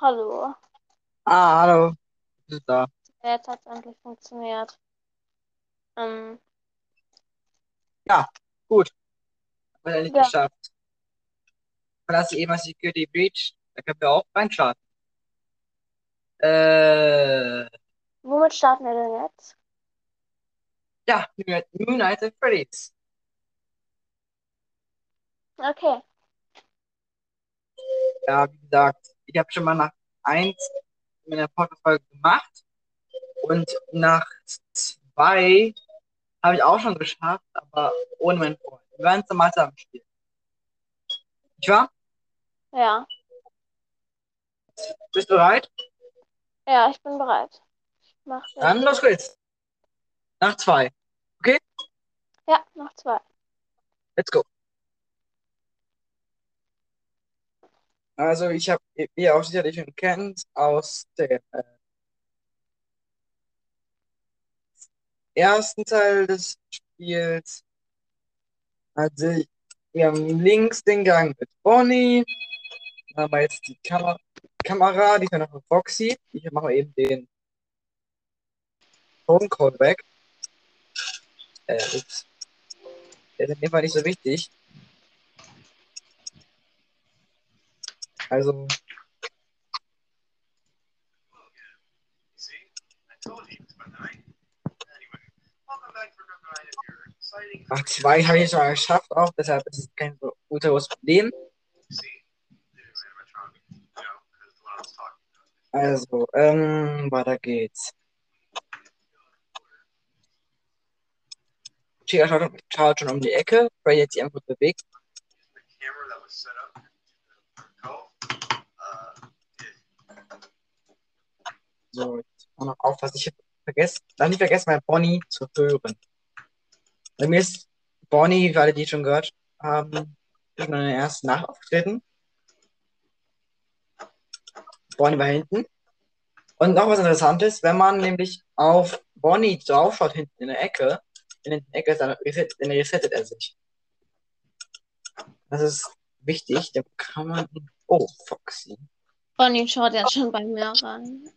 Hallo. Ah, hallo. Du bist da. Jetzt hat es endlich funktioniert. Ähm, Ja, gut. Haben wir endlich ja. geschafft. Verlasse eben mal Security Breach. Da können wir auch reinstarten. Äh, Womit starten wir denn jetzt? ja, Night at Freddy's. Okay. Ja, wie gesagt, ich habe schon mal nach 1 in meiner Podcast-Folge gemacht. Und nach 2 habe ich auch schon geschafft, aber ohne meinen Freund. Wir waren zusammen am Spiel. Nicht wahr? Ja. Bist du bereit? Ja, ich bin bereit. Ich mach. Dann los geht's. Nach 2. Ja, noch zwei. Let's go. Also ich habe, ihr auch sicherlich schon kennt, aus dem äh, ersten Teil des Spiels, also wir haben links den Gang mit Bonnie, dann haben wir jetzt die Kam Kamera, die ist ja noch von Foxy. Ich mache eben den Tonecode weg. Äh, ups. Der ist in dem Fall nicht so wichtig. Exciting nach zwei habe ich schon geschafft auch, deshalb ist es kein so Problem. Also, ähm, weiter geht's. Chica schaut, schaut schon um die Ecke, weil jetzt sich einfach bewegt. So, jetzt auch noch aufpassen. Ich vergessen, darf nicht vergessen, mal Bonnie zu hören. Bei mir ist Bonnie, für alle, die schon gehört haben, in der ersten Nacht aufgetreten. Bonnie war hinten. Und noch was Interessantes, wenn man nämlich auf Bonnie draufschaut, hinten in der Ecke, in der Ecke, dann, reset, dann resettet er sich. Das ist wichtig, da kann man. Oh, Foxy. Bonnie schaut jetzt schon bei mir rein.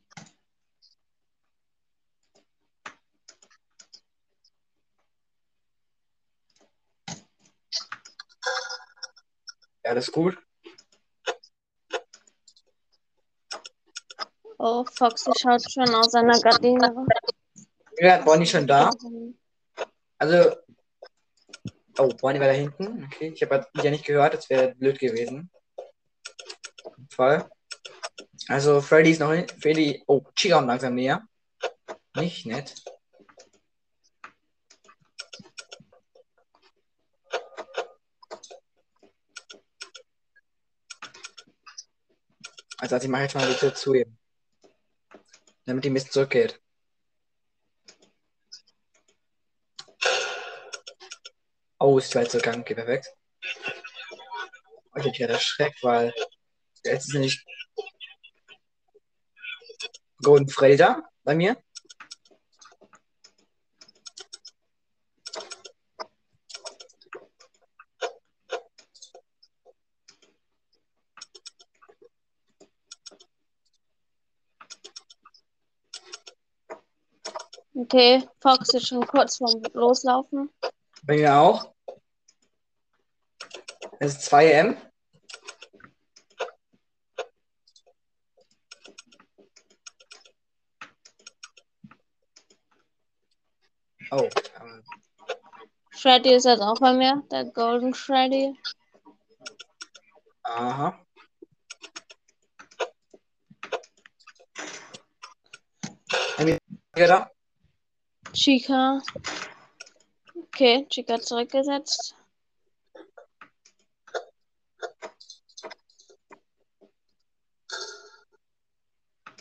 Ja, das ist gut. Oh, Foxy schaut schon aus seiner Gardine. Ja, Bonnie schon da. Also. Oh, Bonnie war da hinten. Okay, ich habe ja nicht gehört, das wäre blöd gewesen. Fall. Also, Freddy ist noch hin. Freddy. Oh, Chica kommt langsam näher. Nicht nett. Also, also ich mache jetzt mal die Tür zu ihm. Damit die bisschen zurückgeht. Oh, ist weit zur Gang. Okay, perfekt. Ich hab gerade erschreckt, weil jetzt ist nämlich Golden Freddy da bei mir. Okay, Fox ist schon kurz vorm Loslaufen. Bei mir auch. Es ist 2M. Oh, ähm, Freddy ist jetzt auch bei mir, der Golden Freddy. aha. Mir da. Chica. Okay, Chica zurückgesetzt.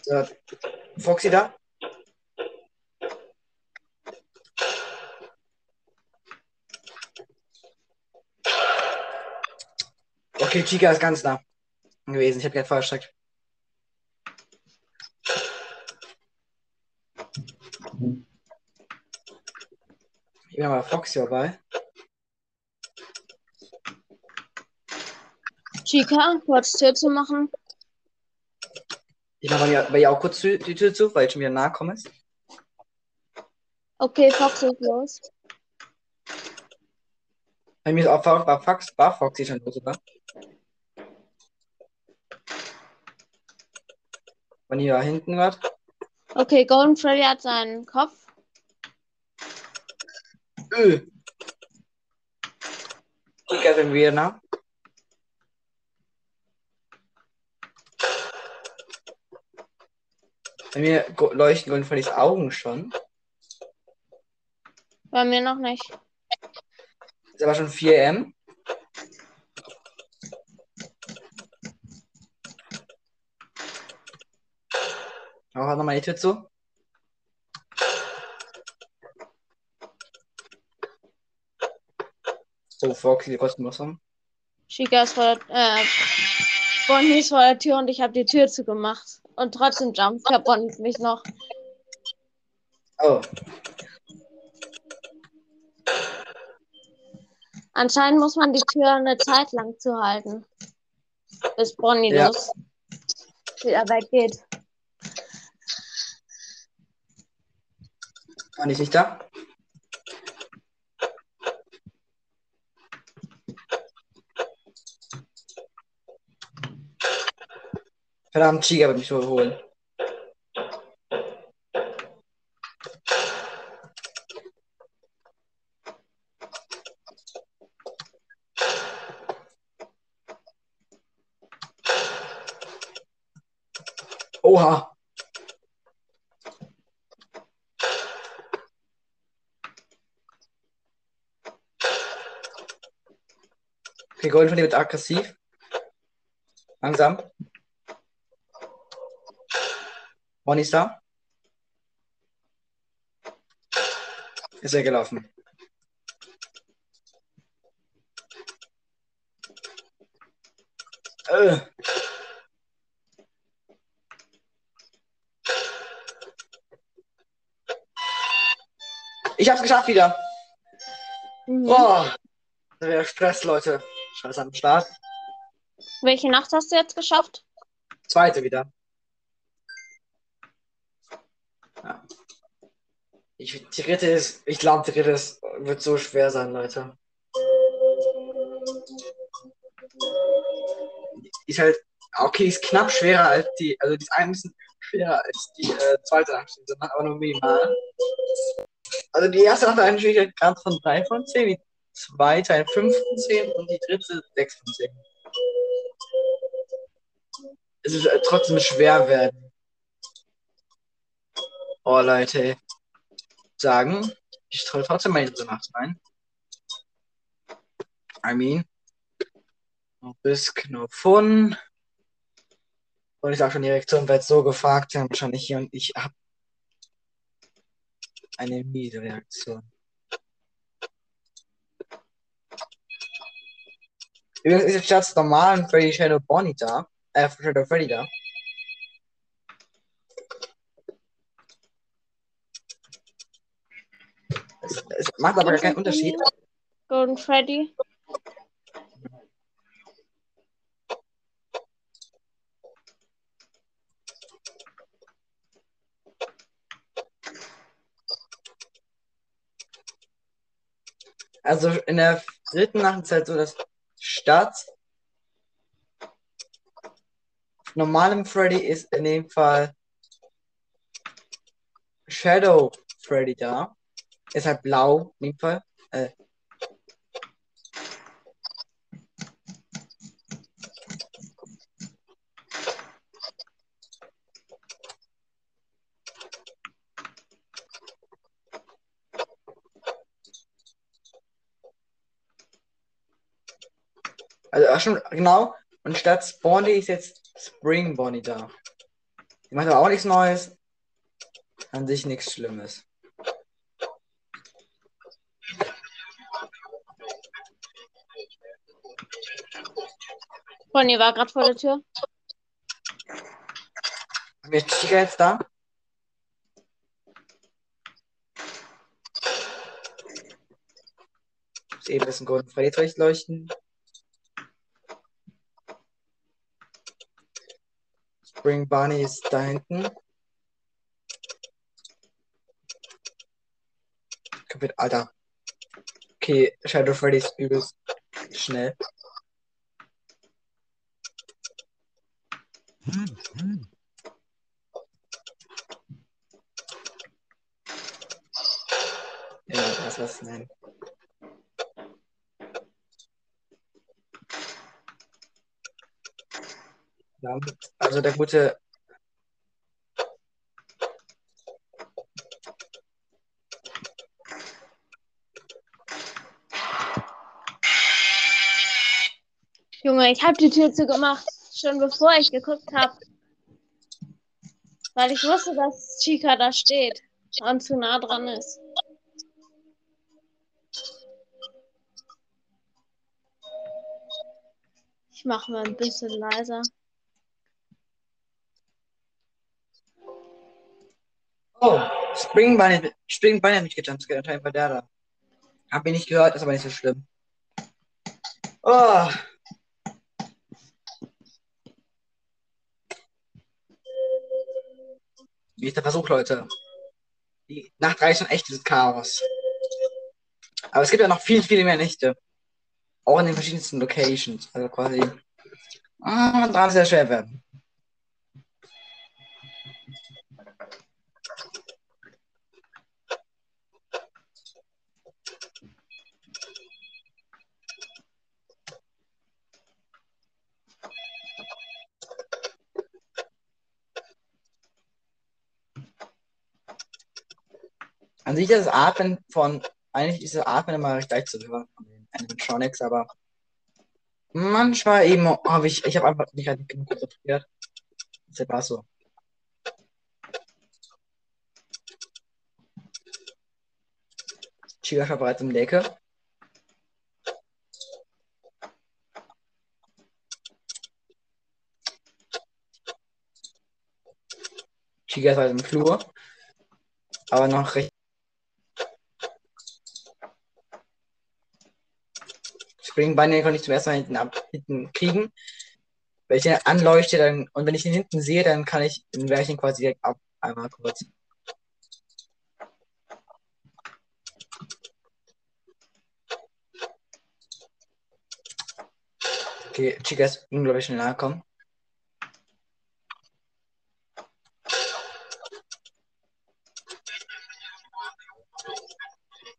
So, Foxy da. Okay, Chica ist ganz nah gewesen. Ich habe gerade voll erschreckt. Ich bin aber Foxy dabei. Chica, kurz Tür zu machen. Ich mache bei ihr- bei ihr auch kurz die Tür zu, weil ich schon wieder nahe komme. Okay, Fox ist los. Bei mir ist auch war, Fox, war Foxy schon los, oder? Bonnie war hinten was. Okay, Golden Freddy hat seinen Kopf. Ich bin wieder nah. Bei mir leuchten Golden Freddys Augen schon. Bei mir noch nicht. Ist aber schon 4 M. Auch nochmal die Tür zu. Oh, Foxy, die kostenlos haben. Chica ist vor der, äh, Bonnie ist vor der Tür und ich habe die Tür zugemacht. Und trotzdem jumpt Bonnie mich noch. Oh, Anscheinend muss man die Tür eine Zeit lang zuhalten. Bis Bonnie Ja. los wieder weggeht. war nicht nicht da? Verdammt, Chica wird mich überholen. Oha. Okay, dir wird aggressiv. Langsam. Ist da. Ist er gelaufen. Äh. Ich hab's geschafft wieder. Boah. Da wäre Stress, Leute. Scheiße am Start. Welche Nacht hast du jetzt geschafft? Zweite wieder. Ich, die dritte ist, ich glaube, die dritte ist, wird so schwer sein, Leute. Ist halt, okay, ist knapp schwerer als die, also die ist ein bisschen schwerer als die äh, zweite Angst, aber nur minimal. Also die erste hat einen Schwierigkeitsgrad von 3 von 10, die zweite ein 5 von 10 und die dritte 6 von 10. Es ist äh, trotzdem schwer werden. Oh Leute. Sagen, ich troll trotzdem in diese Nacht rein. I mean. No Risk, no fun. Und ich sag schon, die Reaktion wird so gefragt sein, wahrscheinlich hier und ich hab eine miese Reaktion. Übrigens ist jetzt statt normalen Freddy Shadow Bonnie da. Äh, Shadow Freddy da. Es, macht aber gar keinen Unterschied. Golden Freddy. Also in der dritten Nacht ist halt so, dass statt normalem Freddy ist in dem Fall Shadow Freddy da. Ist halt blau in dem Fall. Äh. Also ach schon, genau. Und statt Bonnie ist jetzt Spring Bonnie da. Die macht aber auch nichts Neues. An sich nichts Schlimmes. Bonnie war gerade vor der Tür. Haben wir Chica jetzt da? Muss eben ein Golden Freddy zurecht leuchten. Spring Bunny ist da hinten. Alter. Okay, Shadow Freddy ist übelst schnell. Ja, das was nein. Ja, also der gute Junge, ich habe die Tür zugemacht, schon bevor ich geguckt habe. Weil ich wusste, dass Chica da steht und zu nah dran ist. Ich mache mal ein bisschen leiser. Oh, Spring Bunny, Spring Bunny hat mich gejumpscared, anscheinend war der da. Hab ihn nicht gehört, ist aber nicht so schlimm. Oh. Der Versuch, Leute? Die Nacht 3 ist schon echtes Chaos. Aber es gibt ja noch viel, viel mehr Nächte. Auch in den verschiedensten Locations. Also quasi. Ah, dran sehr schwer werden. An sich ist das Atmen von, eigentlich ist das Atmen immer recht leicht zu hören von den Animatronics, aber manchmal eben habe ich, ich habe einfach nicht halt genug konzentriert. Das war so. Chica war bereits um die Ecke. Chica ist im Flur. Aber noch recht. Spring Bunny konnte ich zum ersten Mal hinten, ab, hinten kriegen. Wenn ich den anleuchte, dann, und wenn ich ihn hinten sehe, dann kann ich, ich ihn quasi direkt ab. Einmal kurz. Okay, Chica ist unglaublich schnell angekommen.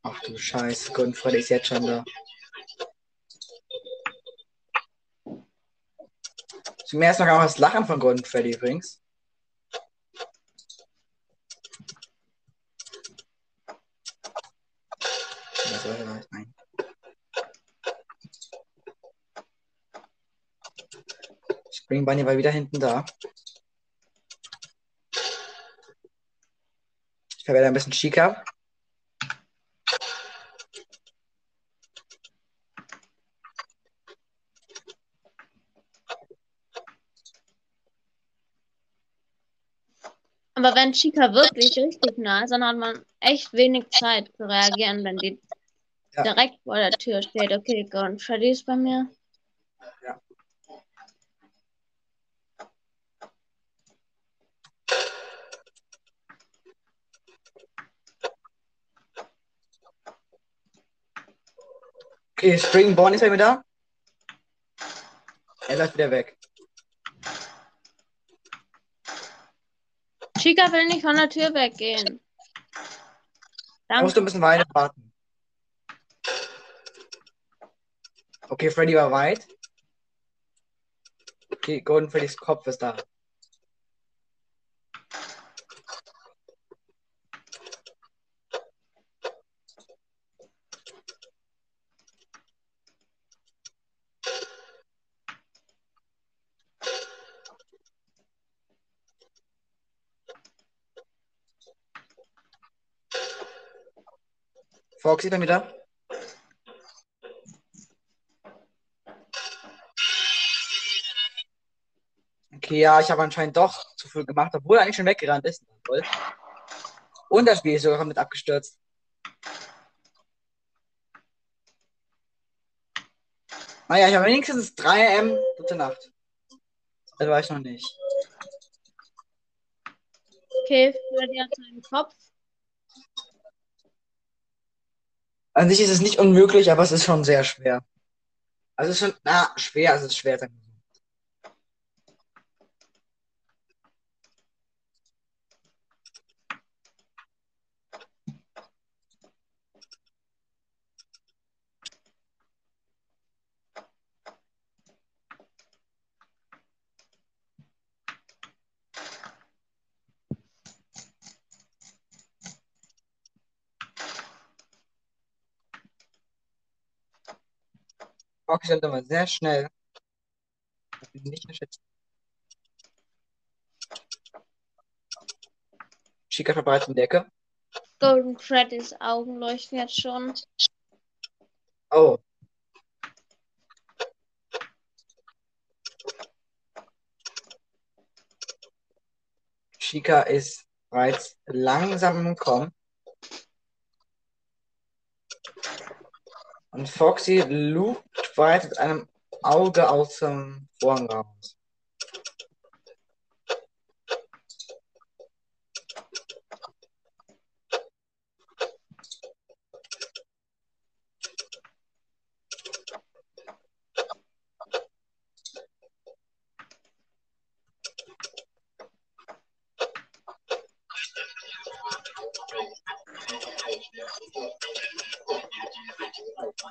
Ach du Scheiße, Freddy ist jetzt schon da. Zum ersten Mal auch das Lachen von Gordon Freddy übrigens. Was soll das? Nein. Spring Bunny war wieder hinten da. Ich verwende ein bisschen Chica. Aber wenn Chica wirklich richtig nah ist, dann hat man echt wenig Zeit zu reagieren, wenn die Ja. direkt vor der Tür steht. Okay, Gordon Freddy ist bei mir. Ja. Okay, Springborn ist er wieder da. Er läuft wieder weg. Chica will nicht von der Tür weggehen. Da musst Danke. du ein bisschen weiter warten. Okay, Freddy war weit. Okay, Golden Freddys Kopf ist da. Foxy dann wieder. Okay, ja, ich habe anscheinend doch zu viel gemacht, obwohl er eigentlich schon weggerannt ist. Und das Spiel ist sogar komplett abgestürzt. Naja, ich habe wenigstens 3 M. Gute Nacht. Das war ich noch nicht. Okay, Freddy hat seinen Kopf. An sich ist es nicht unmöglich, aber es ist schon sehr schwer. Also es ist schon, na, schwer, es ist schwer. sagen Fox ist immer sehr schnell. Nicht unterschätzen. Chica verbreitet in die Ecke. Golden Freddys Augen leuchten jetzt schon. Oh. Chica ist bereits langsam im Kommen. Und Foxy lugt mit einem Auge aus dem Vorhang raus.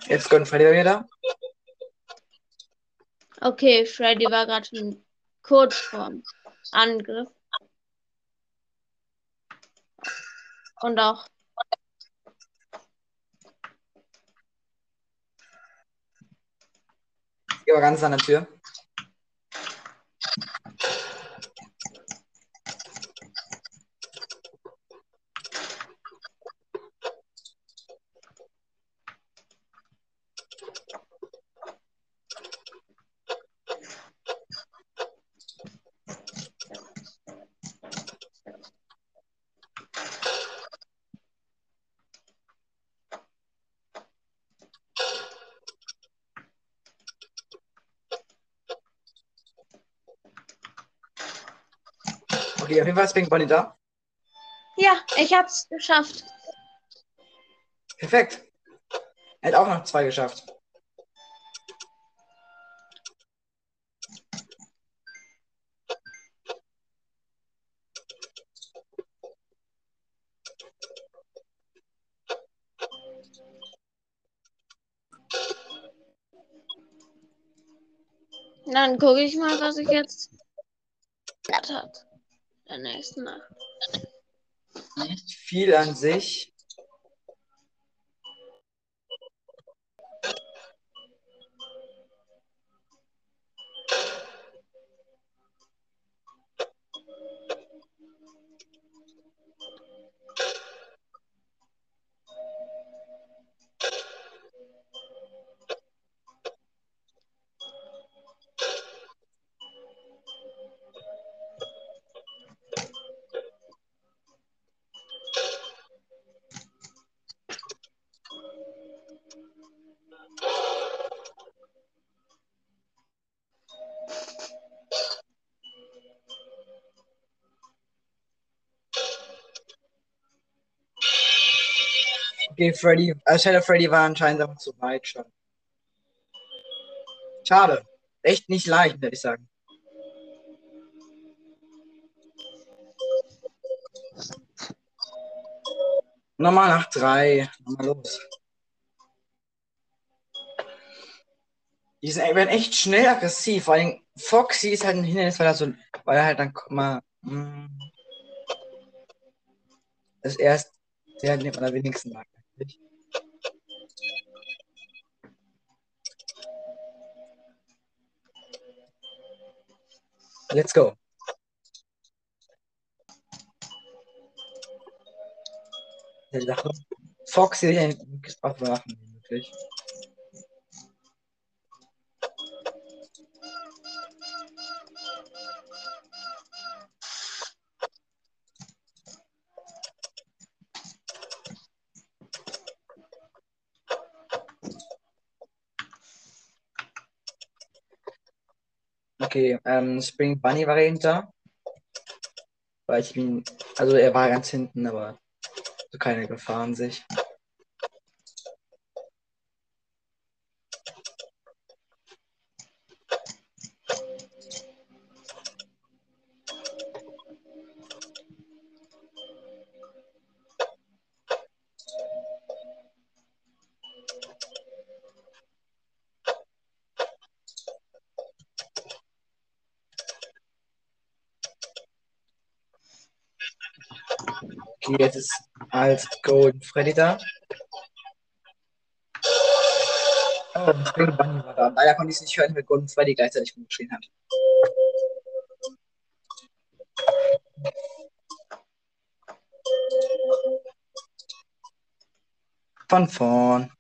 Jetzt Golden Freddy wieder. Okay, Freddy war gerade schon kurz vorm Angriff. Und auch Ich war ganz an der Tür. Okay, auf jeden Fall ist Pink Bonnie da. Ja, ich hab's geschafft. Perfekt. Er hat auch noch zwei geschafft. Dann gucke ich mal, was ich jetzt hat. Der nächsten Nacht. Nicht viel an sich. Okay, Freddy, äh, Shadow Freddy war anscheinend aber zu weit schon. Schade. Echt nicht leicht, würde ich sagen. Nochmal nach drei. Nochmal los. Die sind, werden echt schnell aggressiv. Vor allem Foxy ist halt ein Hindernis, weil er so, weil er halt dann mal. mm, Das ist erst der, man am wenigsten mag. Eigentlich. Let's go. Der Sache. Foxy auch machen, wirklich. Okay, ähm, Spring Bunny war dahinter. Weil ich ihn, also er war ganz hinten, aber so keine Gefahr an sich. Jetzt ist als Golden Freddy da. Oh, das Big Bunny war da. Leider konnte ich es nicht hören, weil Golden Freddy gleichzeitig rumgeschrien hat. Von vorn.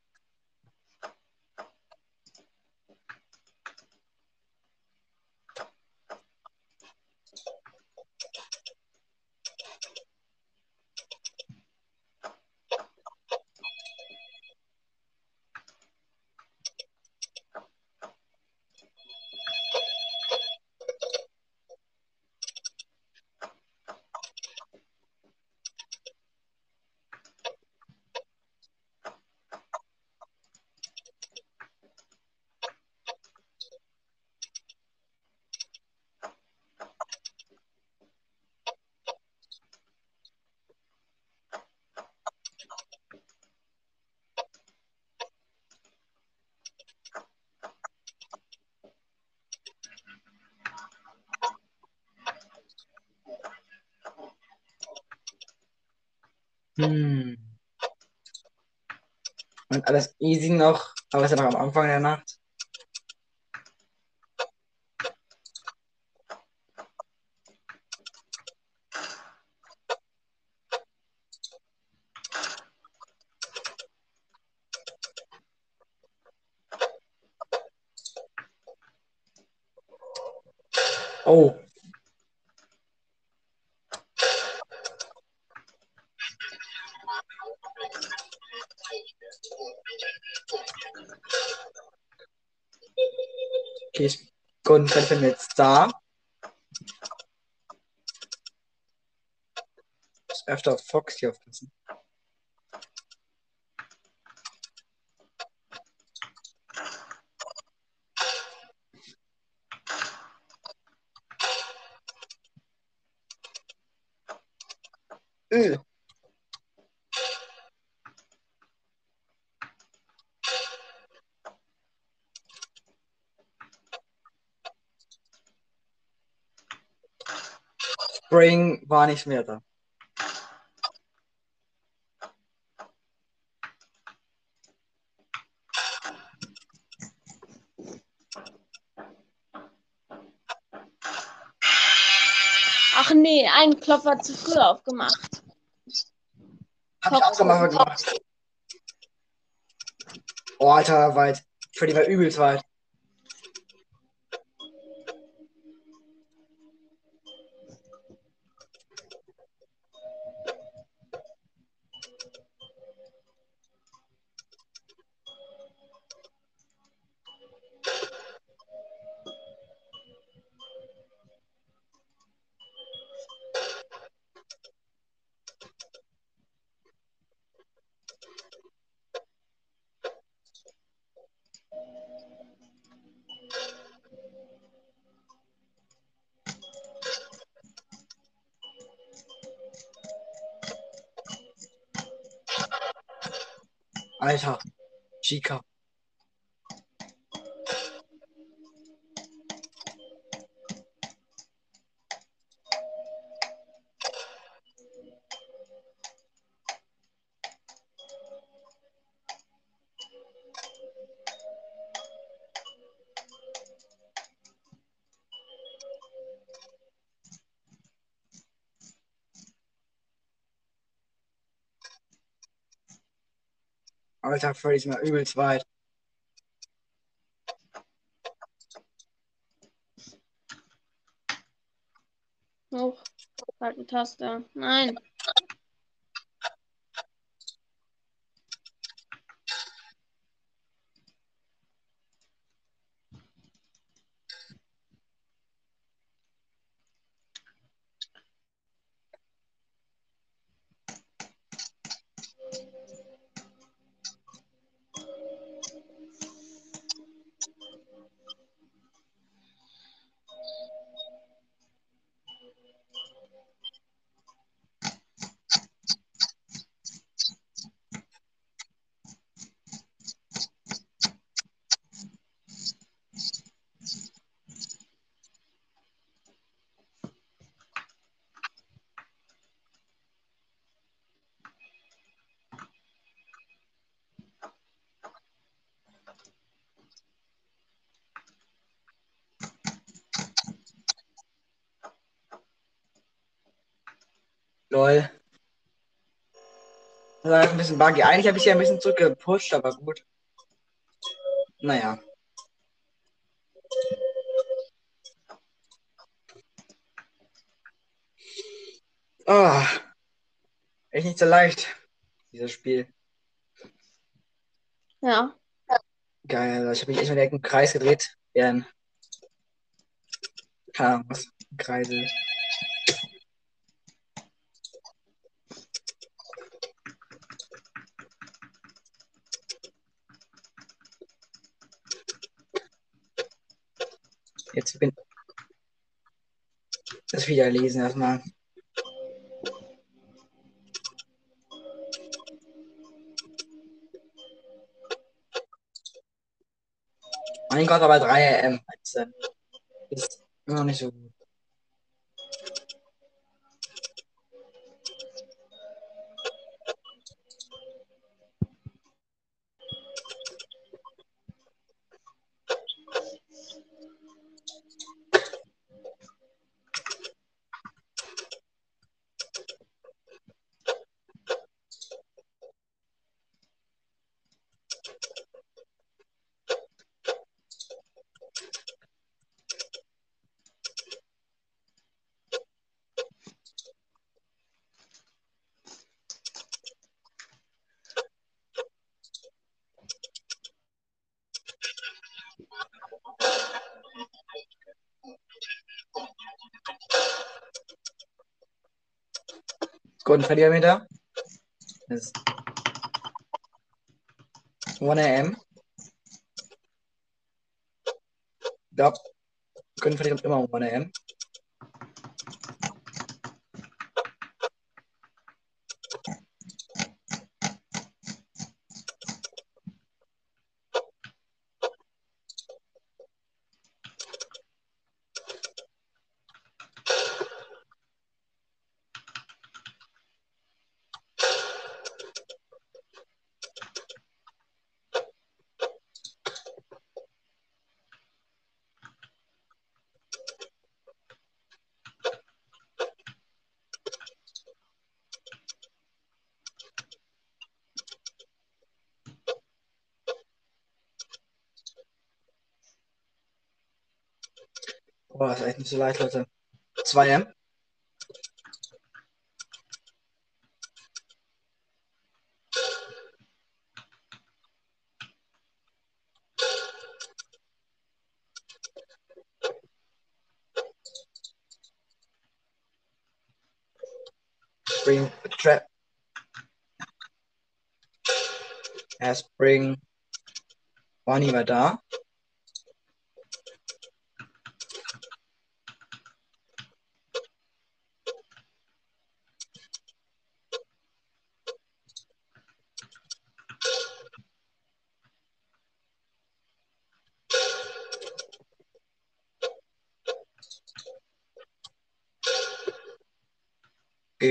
Hm. Und alles easy noch, aber es ist ja noch am Anfang der Nacht. Oh, okay, ich Golden Freddy da. Muss öfter Fox hier aufpassen. Öh. Spring war nicht mehr da. Ach nee, ein Klopf hat zu früh aufgemacht. Hab ich auch mal gemacht. Oh, Alter, weit. Freddy war übelst weit. Alter, Freddy ist mal übelst weit. Hoch. Falsche Taste. Nein. Lol. Das war ein bisschen buggy. Eigentlich habe ich ja ein bisschen zurückgepusht, aber gut. Naja. Ah. Echt nicht so leicht, dieses Spiel. Ja. Geil, ich habe mich echt mal direkt im Kreis gedreht. Während. Keine Ahnung, was. Kreise. Jetzt bin das wieder lesen erstmal. Mein Gott, aber 3 AM. Ist immer noch nicht so gut. Sekundenverdiameter. Ist 1 am. Ich glaube, Sekundenverdiameter immer um 1 am. Boah, ist echt nicht so leicht, Leute. 2 am. Spring Trap. Ja, Spring. Bonnie war da.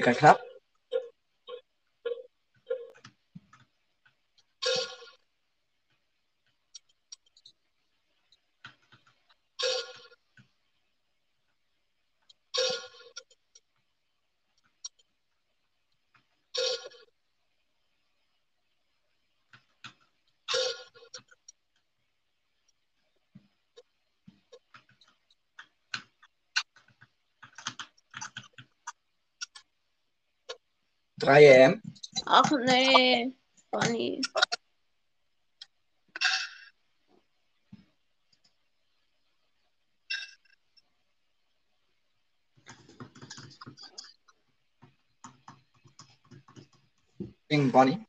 กันครับ I a.m. Ach nee, funny. Being Bonnie.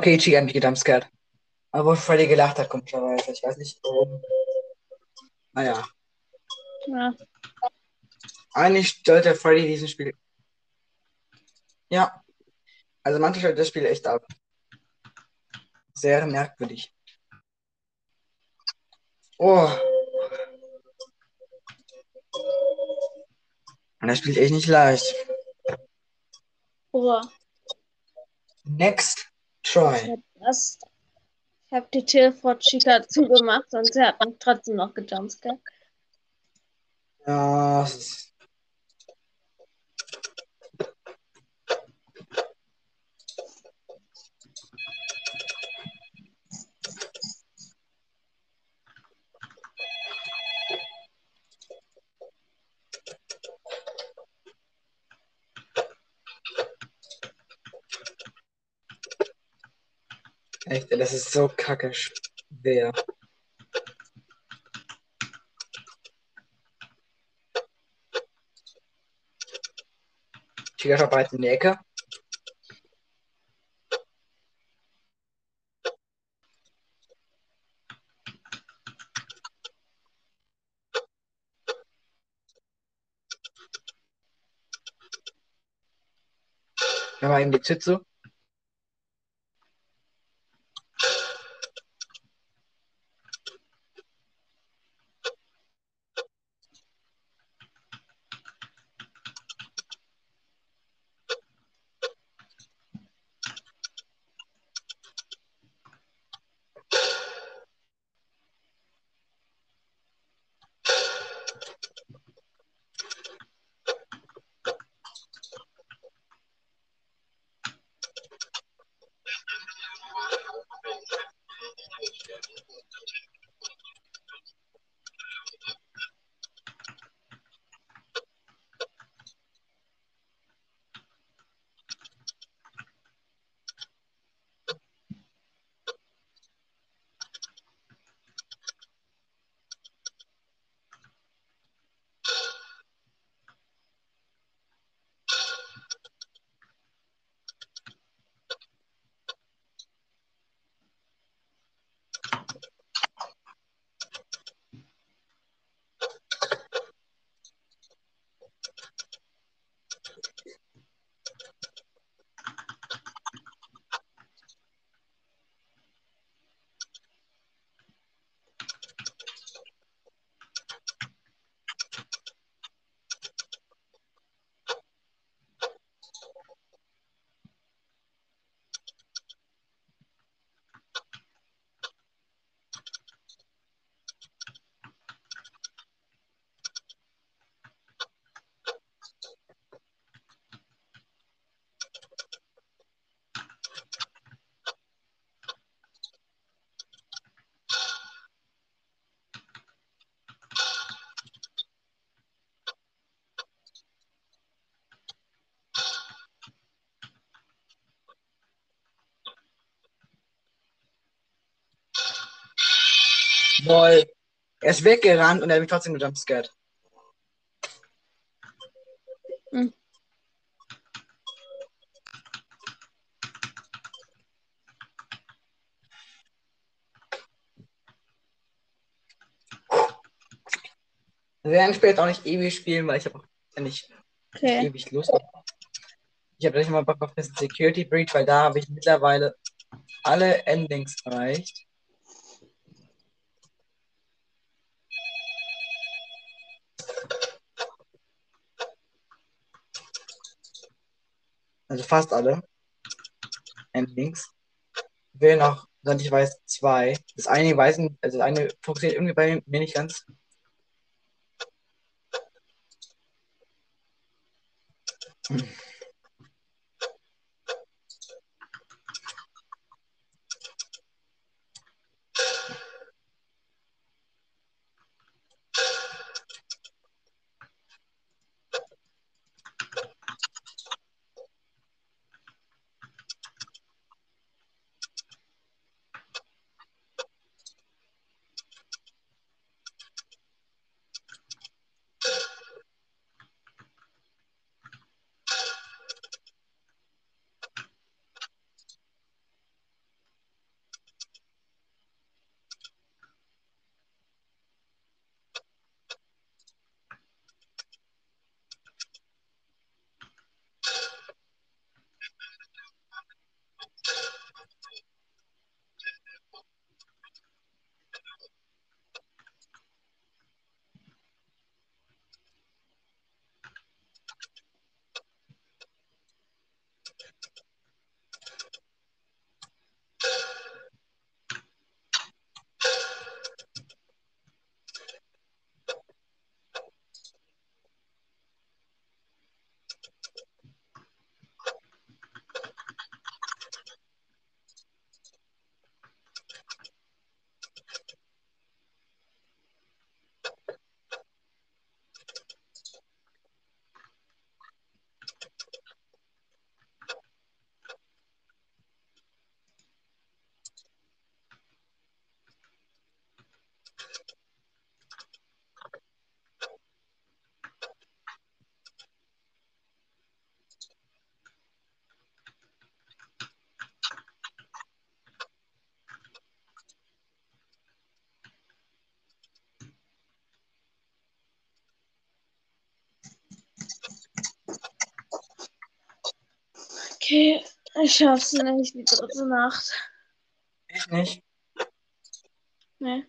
Okay, Ichi hat mich gedumpscared. Aber Freddy gelacht hat, komischerweise. Ich weiß nicht warum. Naja. Ja. Eigentlich sollte Freddy diesen Spiel. Ja. Also manchmal stellt das Spiel echt ab. Sehr merkwürdig. Oh. Und das spielt echt nicht leicht. Boah. Next try. Das, ich habe die vor Chica zugemacht und sie hat mich trotzdem noch gejumpscared. Ja, es ist. Echt, das ist so kacke schwer. Chica schaut bereits in die Ecke. Haben eben die Zitze. Lol. Er ist weggerannt und er hat mich trotzdem gejumpscared. Hm. Wir werden später auch nicht ewig spielen, weil ich habe auch nicht Okay. ewig Lust. Ich habe nicht mal Bock auf diesen Security Breach, weil da habe ich mittlerweile alle Endings erreicht. also fast alle Endings, wählen auch, sondern ich weiß, zwei. Das eine weiß, also das eine funktioniert irgendwie bei mir nicht ganz. Hm. Okay, ich schaff's nicht, die dritte Nacht. Ich nicht. Ne?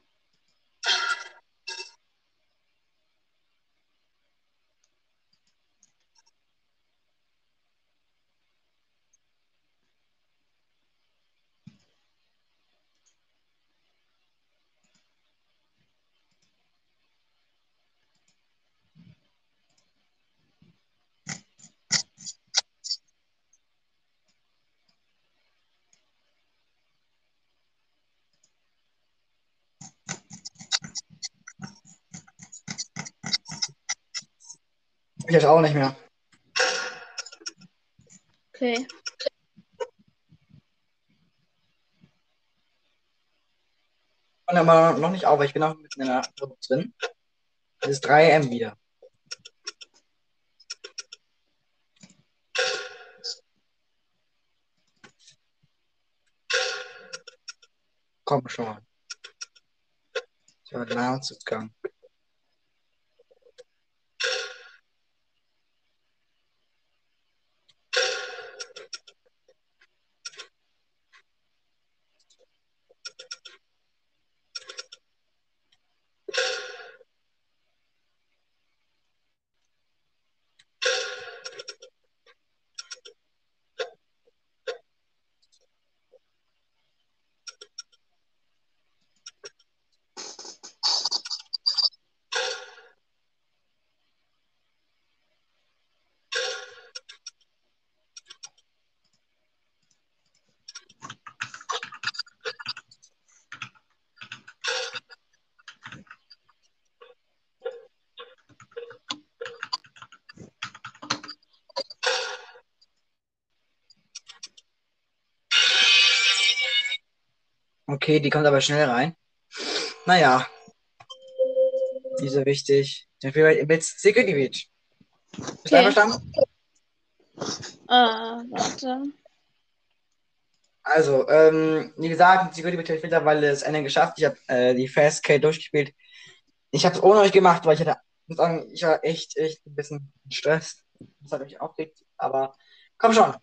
Ich jetzt auch nicht mehr. Okay. Und aber noch nicht auf, weil ich bin noch mitten in der Probe drin. Das ist 3M wieder. Komm schon. Ich war Nahrungszugang. Okay, die kommt aber schnell rein. Naja. Nicht so wichtig. Dann viel mit Security Beach. Bist du Okay. einverstanden? Ah, warte. Also, ähm, wie gesagt, Security Beach habe mittlerweile das Ende geschafft. Ich habe äh, die Fast K durchgespielt. Ich habe es ohne euch gemacht, weil ich hatte, muss sagen, ich war echt, echt ein bisschen gestresst. Das hat mich aufgeregt, aber komm schon.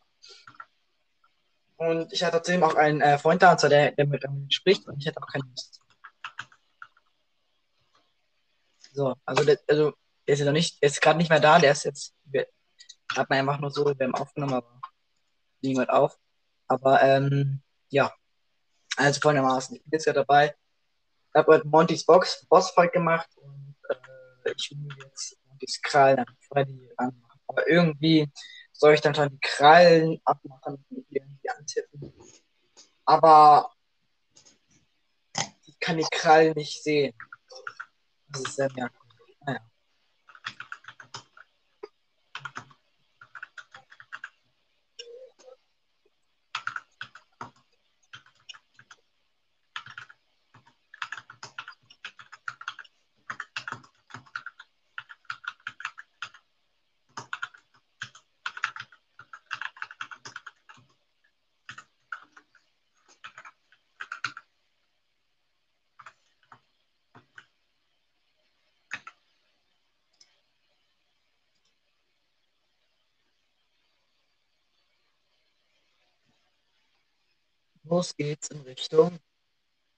Und ich hatte trotzdem auch einen äh, Freund da, der, der mit mir spricht, und ich hatte auch keine Lust. So, also, der, also, der ist ja noch nicht, der ist gerade nicht mehr da, der ist jetzt, wir, hat man einfach nur so, wir haben aufgenommen, aber heute auf. Aber, ähm, ja. Also folgendermaßen, ich bin jetzt ja dabei. Ich habe heute Montys Box Bossfight gemacht und äh, ich will jetzt Montys Krallen an Freddy ranmachen. Aber irgendwie soll ich dann schon die Krallen abmachen und irgendwie antippen. Aber ich kann die Krallen nicht sehen. Das ist sehr merkwürdig. Naja. Los geht's in Richtung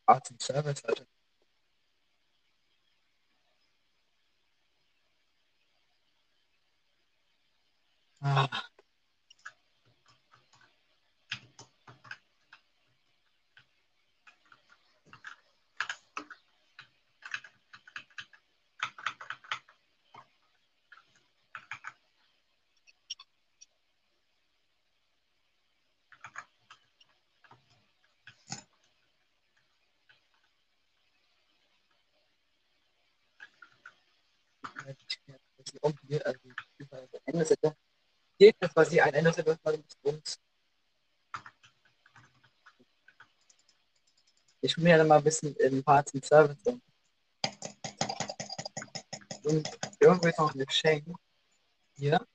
Arts and Service, Leute. Ah. um hier, also überall so Ende Hier ist quasi ein Ende wird man uns. Ich will mir dann mal ein bisschen in Parts and Service und, und irgendwo ist noch ein Geschenk. Hier.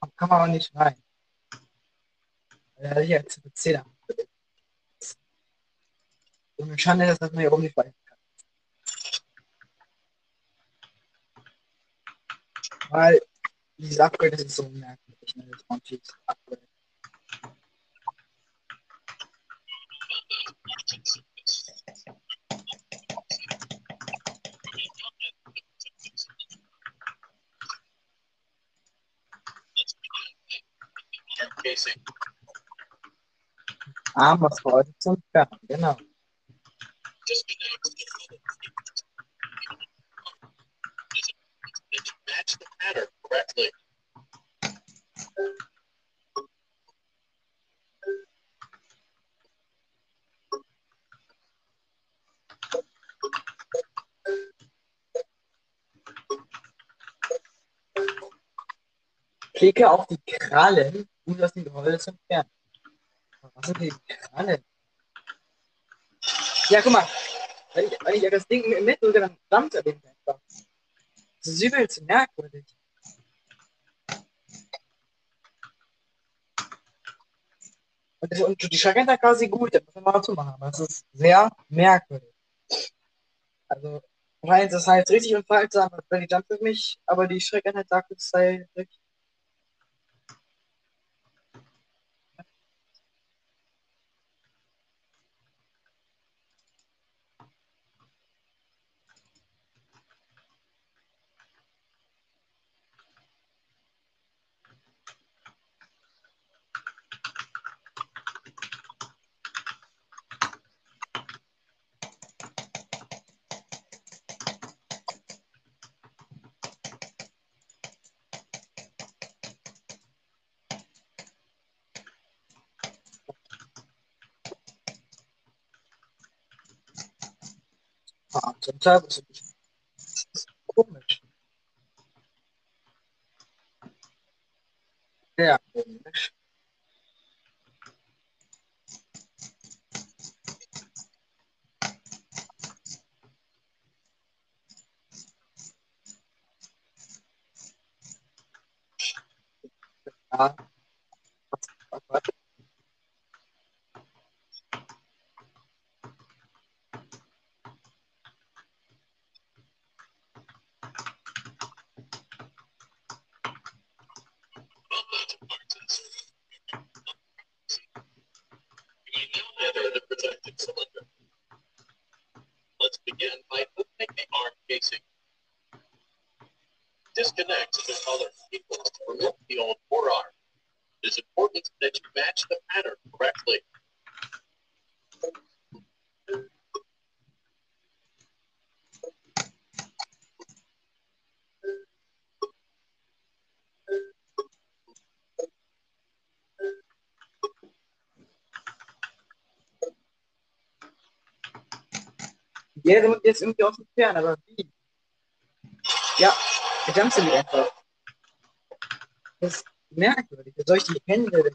Da kann man aber nicht rein. Weil er hier jetzt eine 10 hat. Und eine Schande dass man hier oben nicht rein kann. Weil dieses Upgrade das ist so merkwürdig, ne? Das One Klicke auf die Krallen, um das Gehäuse zu entfernen. Was sind die Krallen? Ja, guck mal. Wenn ich, wenn ich das Ding mitdrücke, dann dampft er den einfach. Das ist übelst merkwürdig. Und, das, und die Schreckheit quasi gut, das muss man mal zumachen. Aber es ist sehr merkwürdig. Also, wahrscheinlich das halt richtig und falsch weil die Jump für mich, aber die Schreckheit sagt, es sei richtig. Ah, jetzt irgendwie aus dem Fern, aber wie? Ja, jumpst du nicht einfach. Das ist merkwürdig. Wie soll ich die Hände.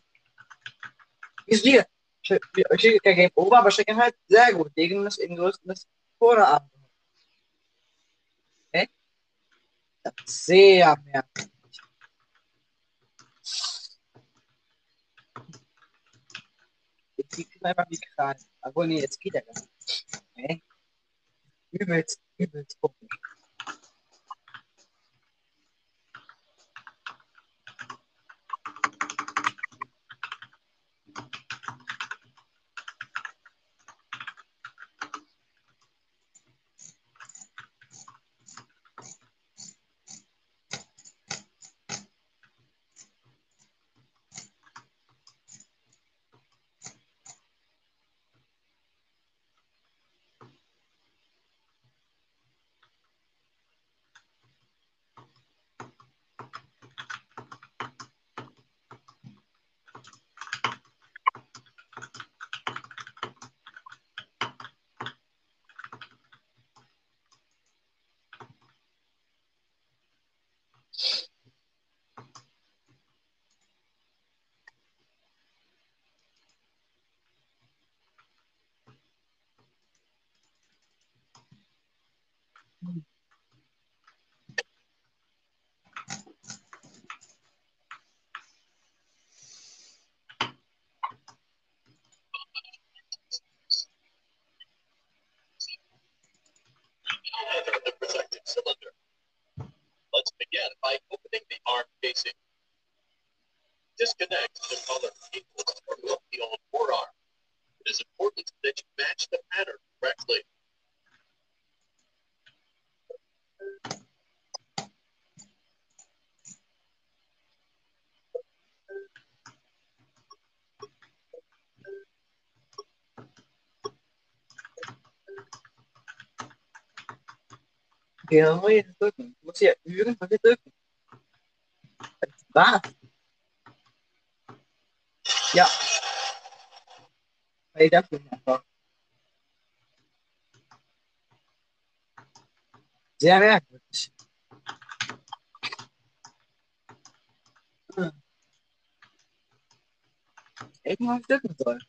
Wie ist dir? Ich schicke kein Game Over, aber schicken halt sehr gut. Gegen das eben größtes Vorderarm. Okay? Das ist sehr merkwürdig. Jetzt kriegt einfach die Krallen. Obwohl, nee, jetzt geht er gar nicht. Okay? You made, you made for me. Okay, dann muss ich jetzt drücken. Ich muss hier irgendwas hier drücken. Was? Ja. Hey, das ist einfach. Sehr merkwürdig. Hm. Irgendwas drücken soll.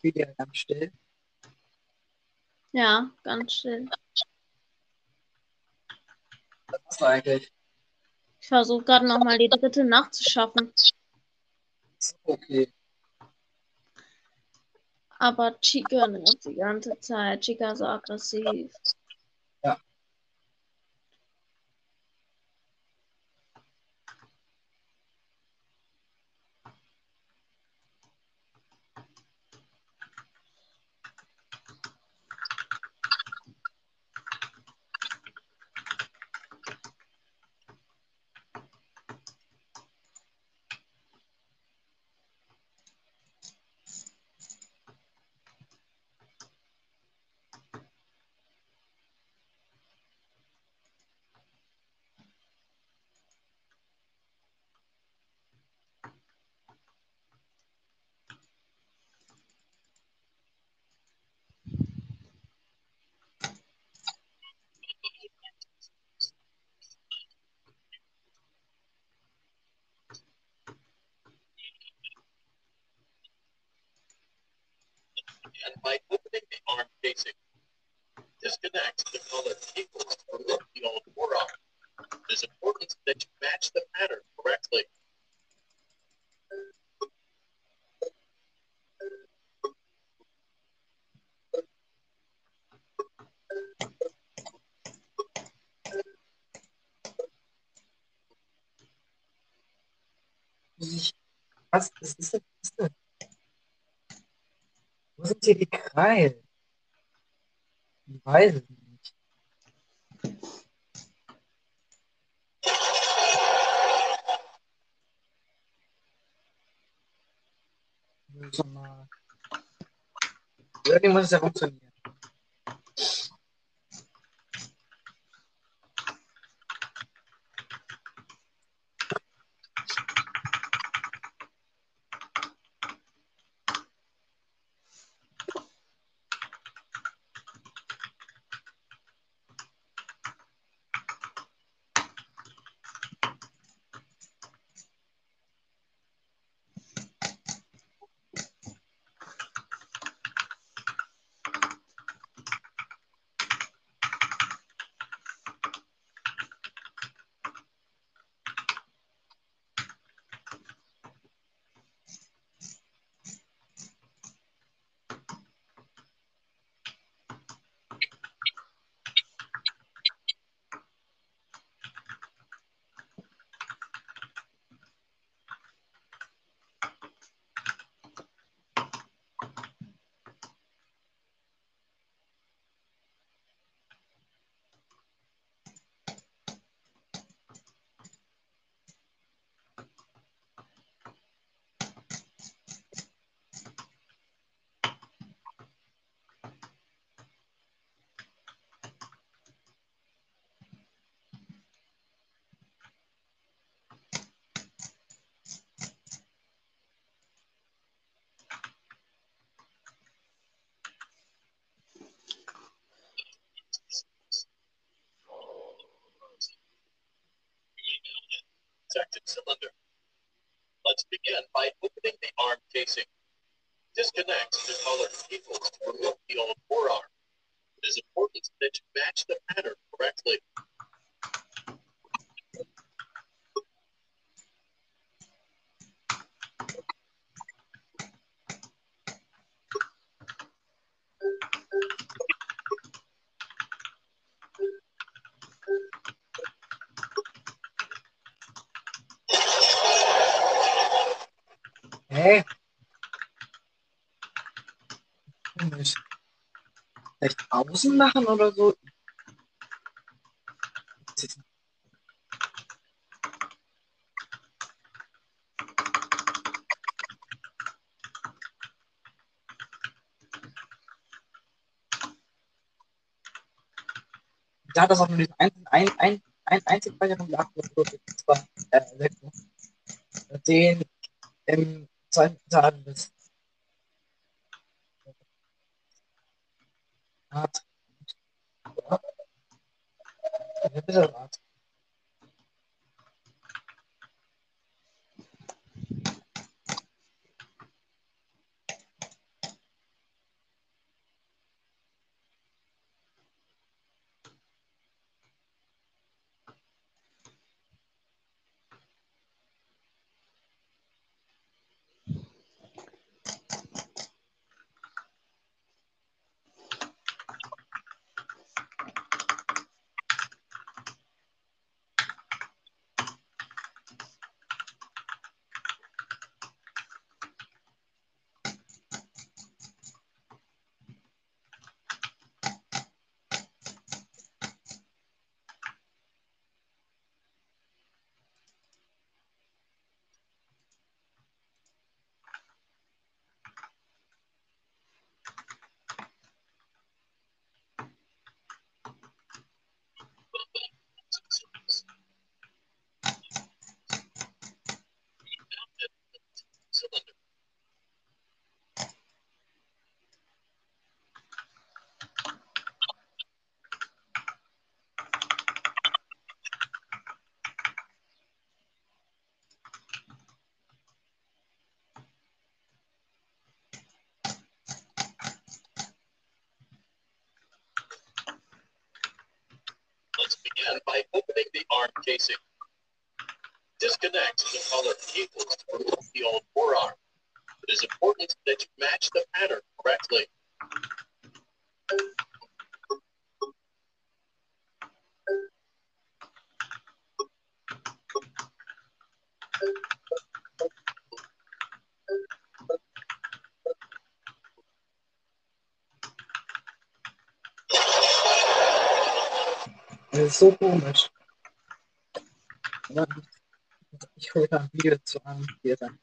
Das Video ganz still. Ja, ganz still. Was machst du eigentlich? Ich versuche gerade nochmal die dritte Nacht zu schaffen. Okay. Aber Chica nervt die ganze Zeit. Chica ist so aggressiv. And by opening the arm casing, disconnect the color to remove the old forearm. It is important that you match the pattern sind hier die Krallen? Ich weiß es nicht. So mal. Irgendwie machen oder so. Da hat das auch nur diesen einzigen, ein, ein, ein einzigen weiteren Lag, äh, ne? den ähm, im zweiten Teil des match the pattern correctly. Das ist so komisch. Ich hole Video zu dann.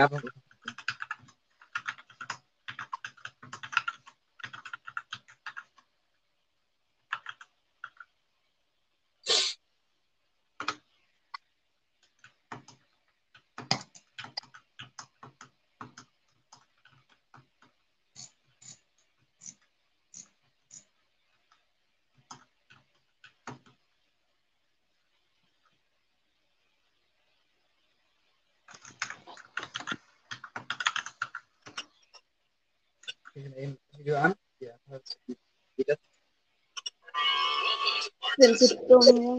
haven't Tchau,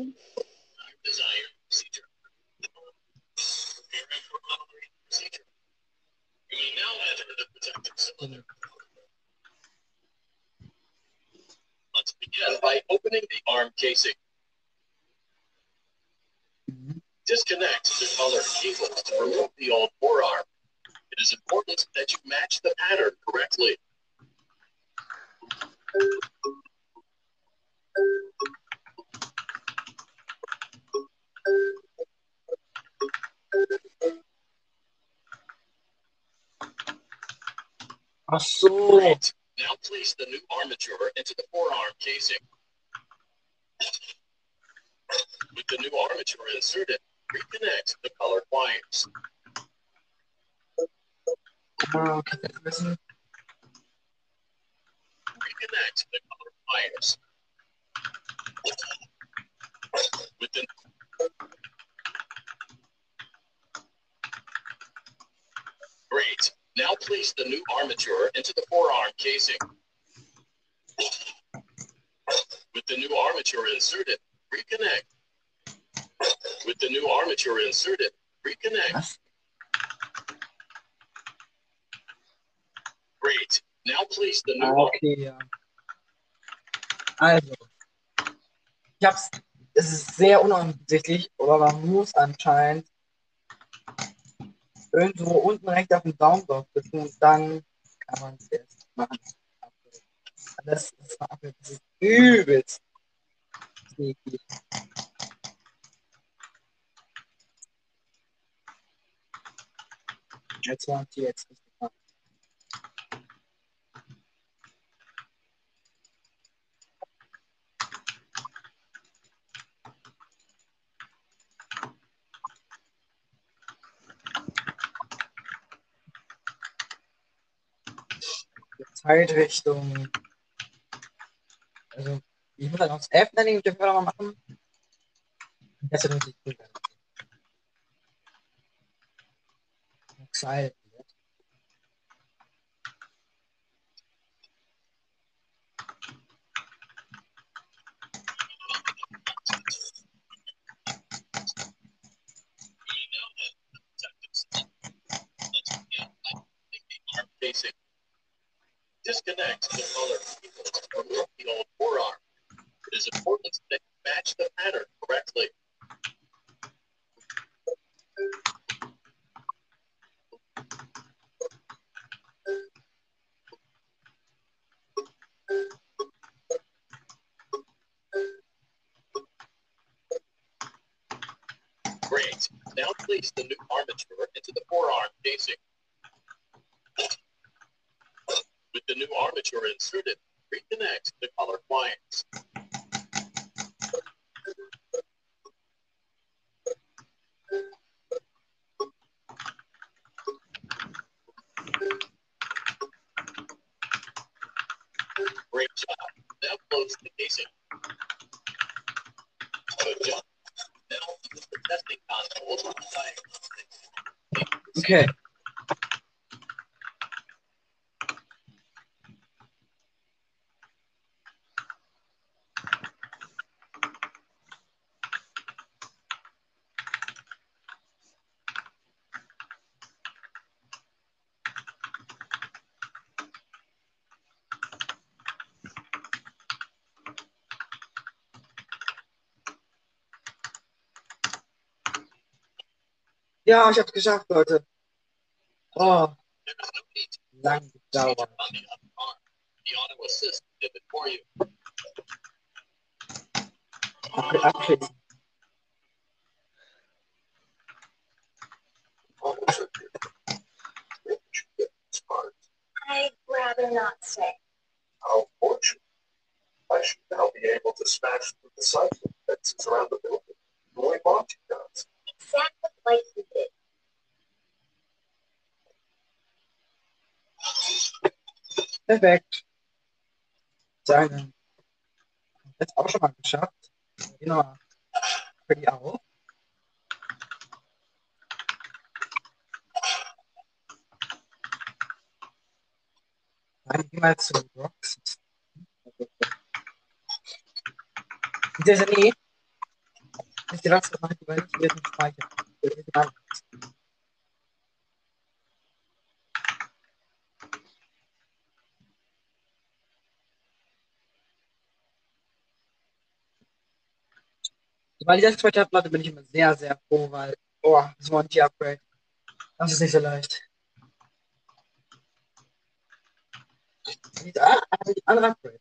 into the forearm casing. With the new armature inserted, reconnect. With the new armature inserted, reconnect. Great. Now place the new Ah, okay, ja. Also. Ich hab's. Es ist sehr unoffensichtlich, aber man muss anscheinend irgendwo unten rechts auf den Daumen drauf drücken und dann kann man es erst machen. Das ist, ist übelst. Jetzt waren die jetzt nicht Zeitrichtung. Also, ich muss halt noch das F-Landing dürfen wir noch mal machen. Das wird richtig cool werden. Disconnect the color from the old forearm. It is important that you match the pattern correctly. Great. Now place the new armature into the forearm casing. are inserted reconnects the color clients. Great job. Now close the casing. Good job. Okay. Ja, ich hab's geschafft, Leute. Oh, There is no need to lang change it gedauert. on the Perfekt. Seine. Jetzt auch schon mal geschafft. Genau. Für die auch. Dann gehen wir zu Rocks. Diese nee. Ist die gemacht, die wollen nicht hier den Speicher. Das das zweite habe, Leute, bin ich immer sehr, sehr froh, weil, oh, das war ein Upgrade. Das ist nicht so leicht. Die, ah, die andere Upgrade.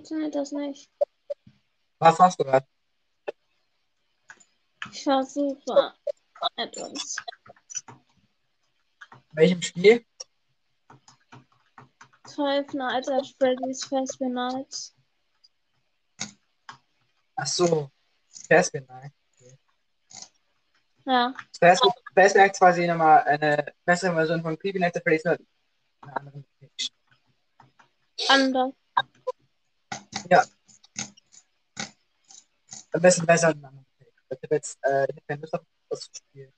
Funktioniert das nicht? Was hast du gerade? Ich versuche etwas. Welchem Spiel? Five Nights at Freddy's Fazbear Nights. Ach so. Fazbear Night. Ja, Fazbear Fazbear Night ist quasi nochmal eine bessere Version von Creepy Nights at Freddy's mit einer anderen Location. Anders. Am besten besser als eine andere Location. Ich habe jetzt äh, ich hab keine Lust auf das zu spielen.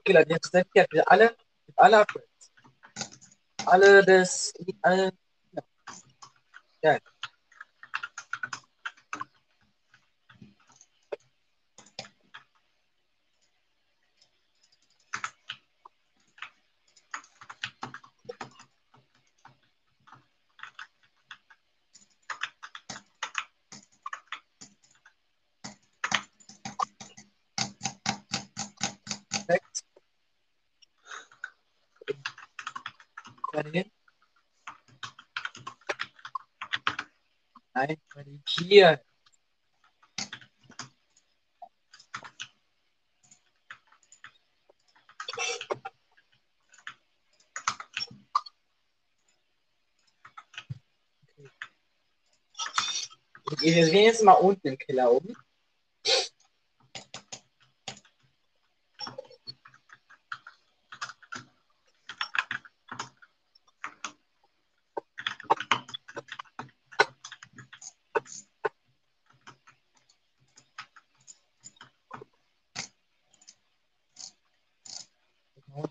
Okay, Leute, jetzt sind wir wir alle, alle Upgrades. Alle das, alle, ja. Geil. Perfekt. Nein, Freddy, hier. Wir gehen jetzt mal unten im Keller oben. Wo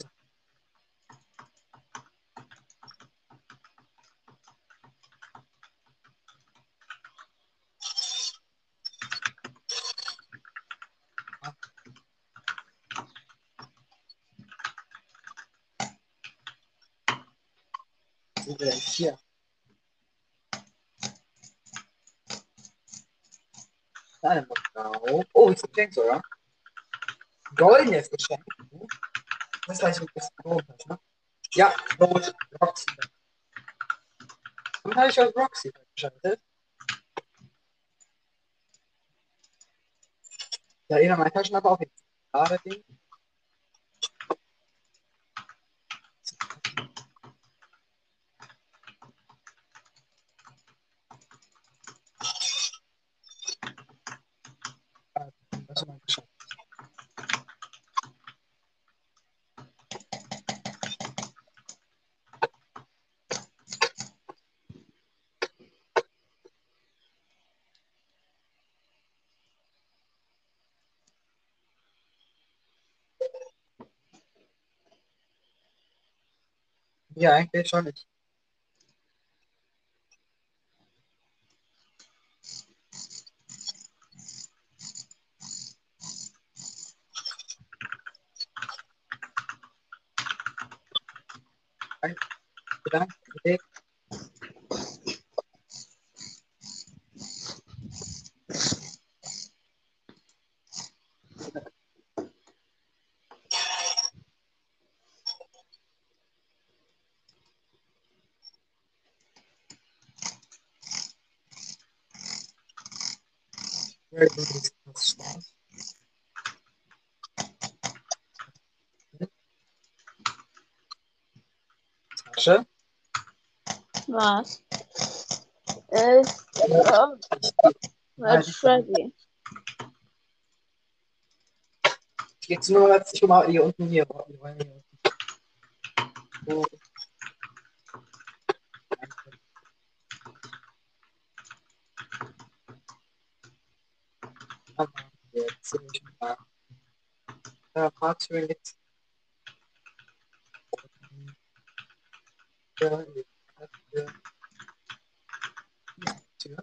sind wir denn hier? Nein, genau. Oh, ist ein Geschenk sogar. Goldenes Geschenk. Das heißt, das rot, ne? Ja, rot, Roxy. Und habe ich aus Roxy geschaltet. Ja, einer meiner Taschen aber auch jetzt. Gerade Ding. Das ist mein Geschenk. Ja, eigentlich schon nicht. Bedankt. Okay. Very good. Spaß. Tasche. Was? Ist äh, Red Freddy. Jetzt nur, guck mal hier unten hier. So. Wir. Da Fahrtüren jetzt. Ja. Hier.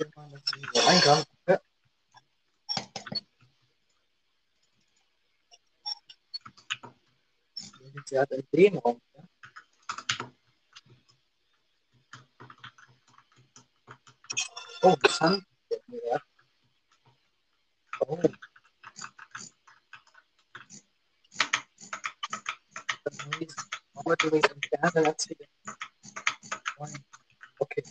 hier mal so Eingang. Ja. Sie hat einen Dehnraum. Ja. Oh, das haben. Ja. Oh. Das ist ein hat sie. Okay.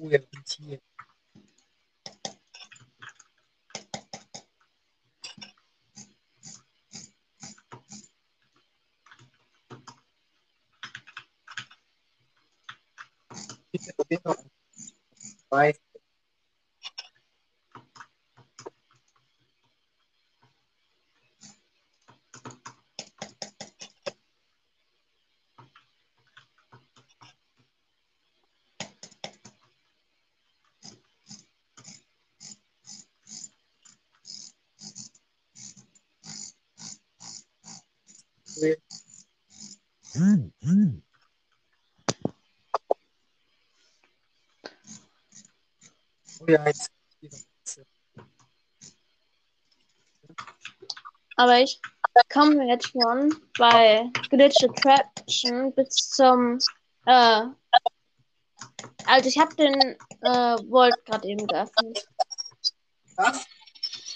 Oh, ja, und hier. Bitte probier noch ein. Weiß. Oh ja, jetzt. Aber ich komme jetzt schon bei Glitch Attraction bis zum. Äh, also, ich habe den äh, Vault gerade eben geöffnet. Was?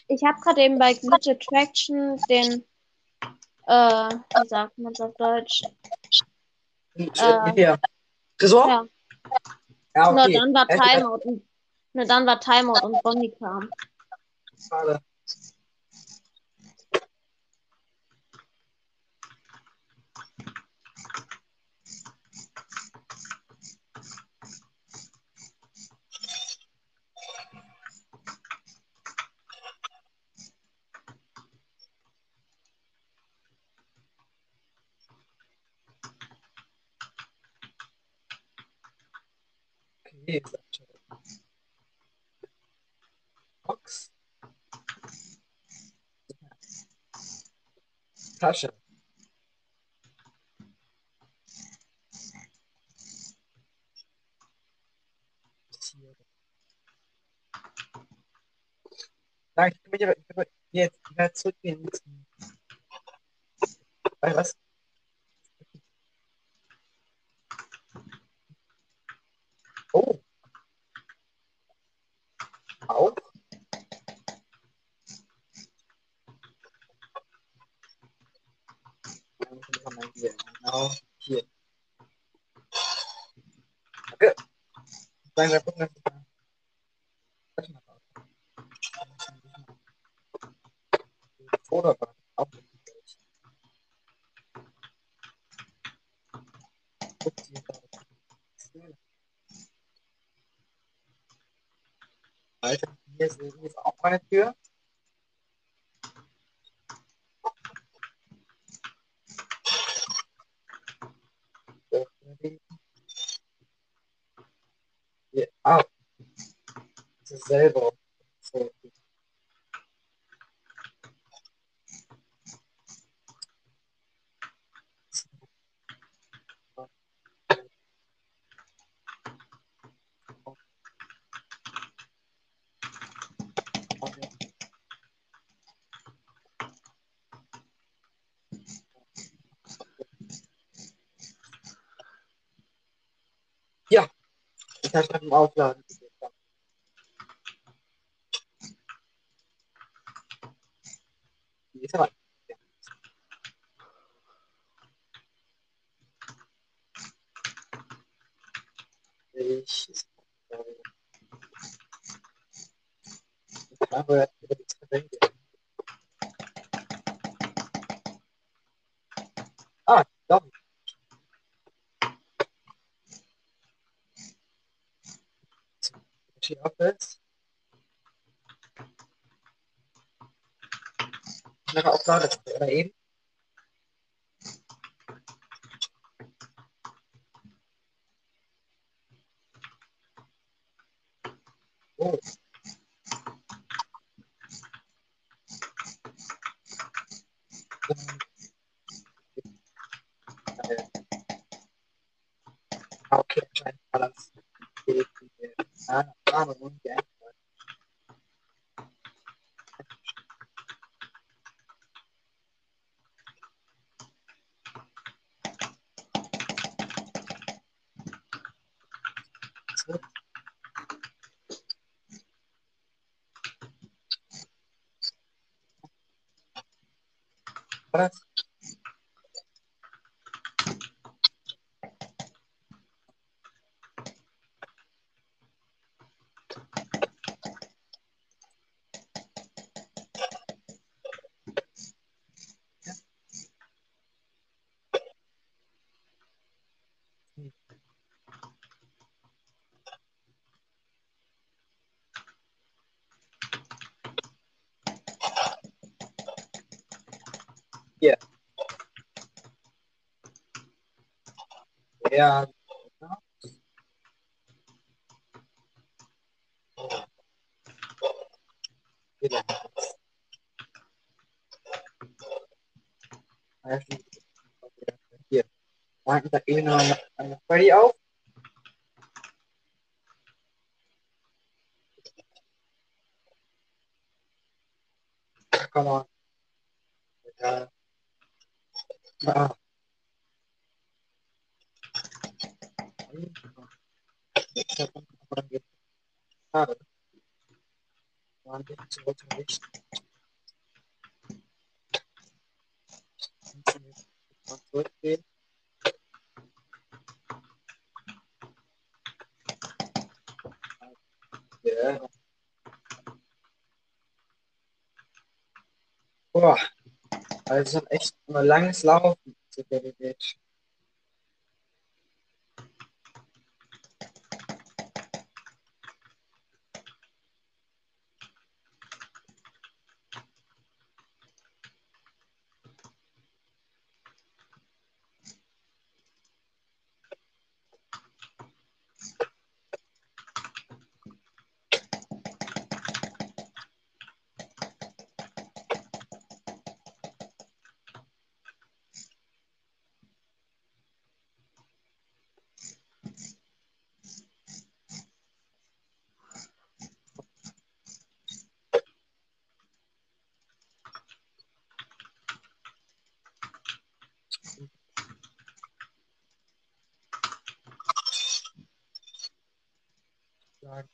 Ich habe gerade eben bei Glitch Attraction den. Äh, wie sagt man auf Deutsch? Äh, hier. Tresor? Ja, Ja, okay. dann war Timeout nur dann war Timeout und Bonnie kam. Schade. Okay, Sascha. Box. Tasche. Nein, ich will aber- jetzt werde zurückgehen müssen. Weil was? Oh. Auch? Dann können wir mal Genau hier. Okay. langsam gucken, dass ich da. Warte mal. Oder was? Alter, ist, hier ist auch meine Tür. Hier, ah. Das ist selber. Ja, ich kann schon aufladen. Danke, da eben noch eine Freddy auf. Come on. Ja. Ah. Schade. Waren wir zurück nicht. Zurückgehen. Boah. Also echt ein langes Laufen zu der Beach. sagen.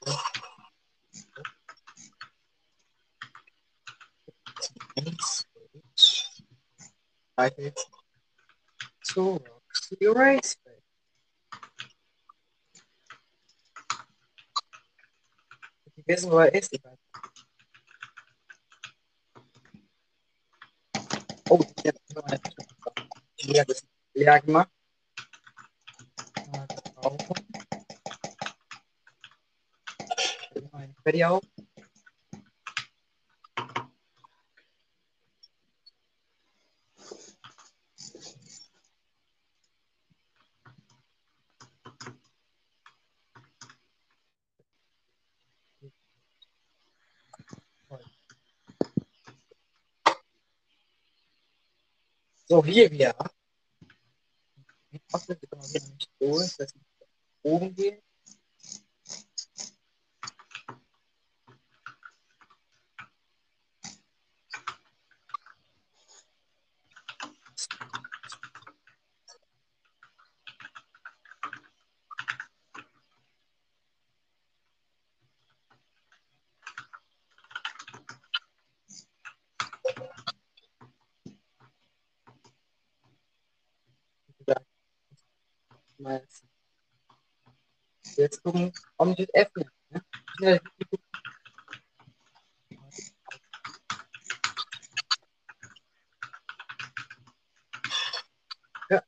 Weiter zu Roxy Race. wissen, wo er ist. Ich weiß. Oh, ich So, hier wieder. Was wird genau hier nicht so? Das heißt, oben gehen. Mal Jetzt gucken, ob ich das öffne. Ne? Schnell. Ja.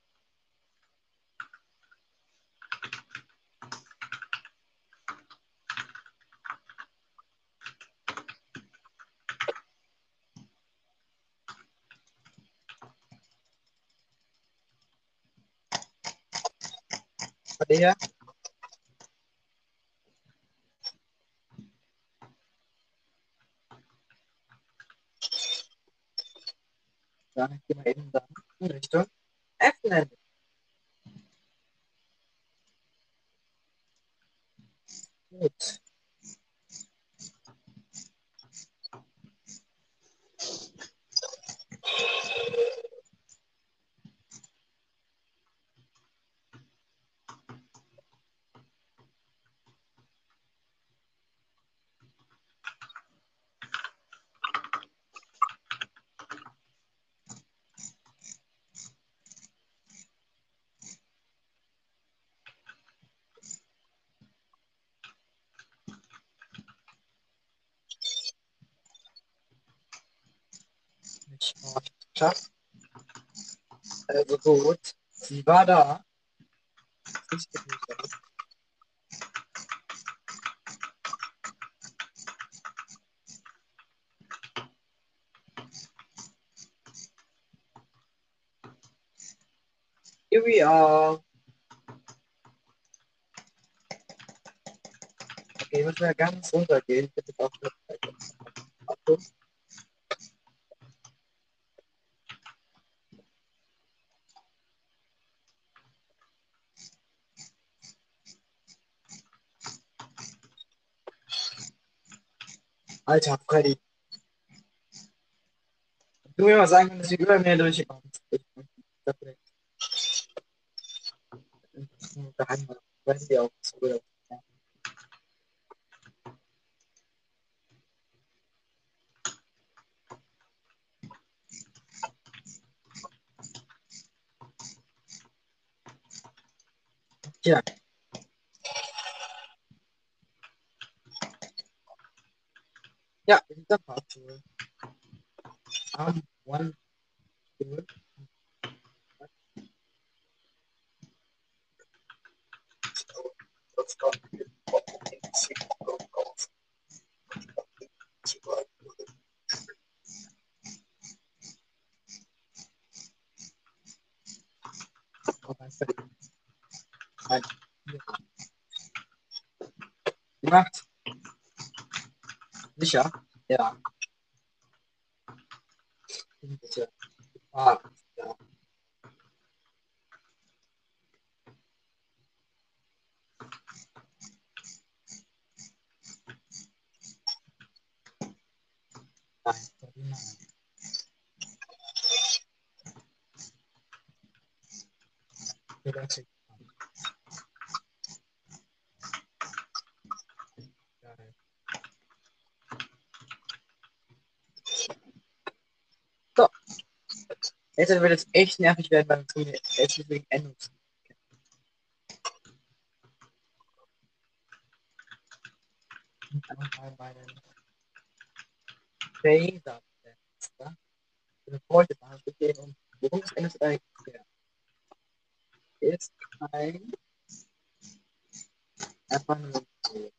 Warte Here we are. Okay, müssen wir ganz runtergehen. Bitte auf Achtung. Alter, Freddy. Du mir mal sagen, dass du über mir durchkommst. Ich bin perfekt. Geheim, weiß ich auch. so gut. Tja. Ja, wir sind der Fahrstuhl. Um, one, two, oh, mein Freddy. Nein. Hier. Gemacht. Sicher? Ja. Sicher. Ah, ja. Nein, nein. Geil. So. Jetzt wird es echt nervig werden beim Tun. Ist wegen Endungs. Beyza Fenster eine Beute gehen und Berufsende ist ein ist ein Erfahrungsmuseum.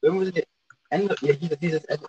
Irgendwie ändert ihr dieses Ende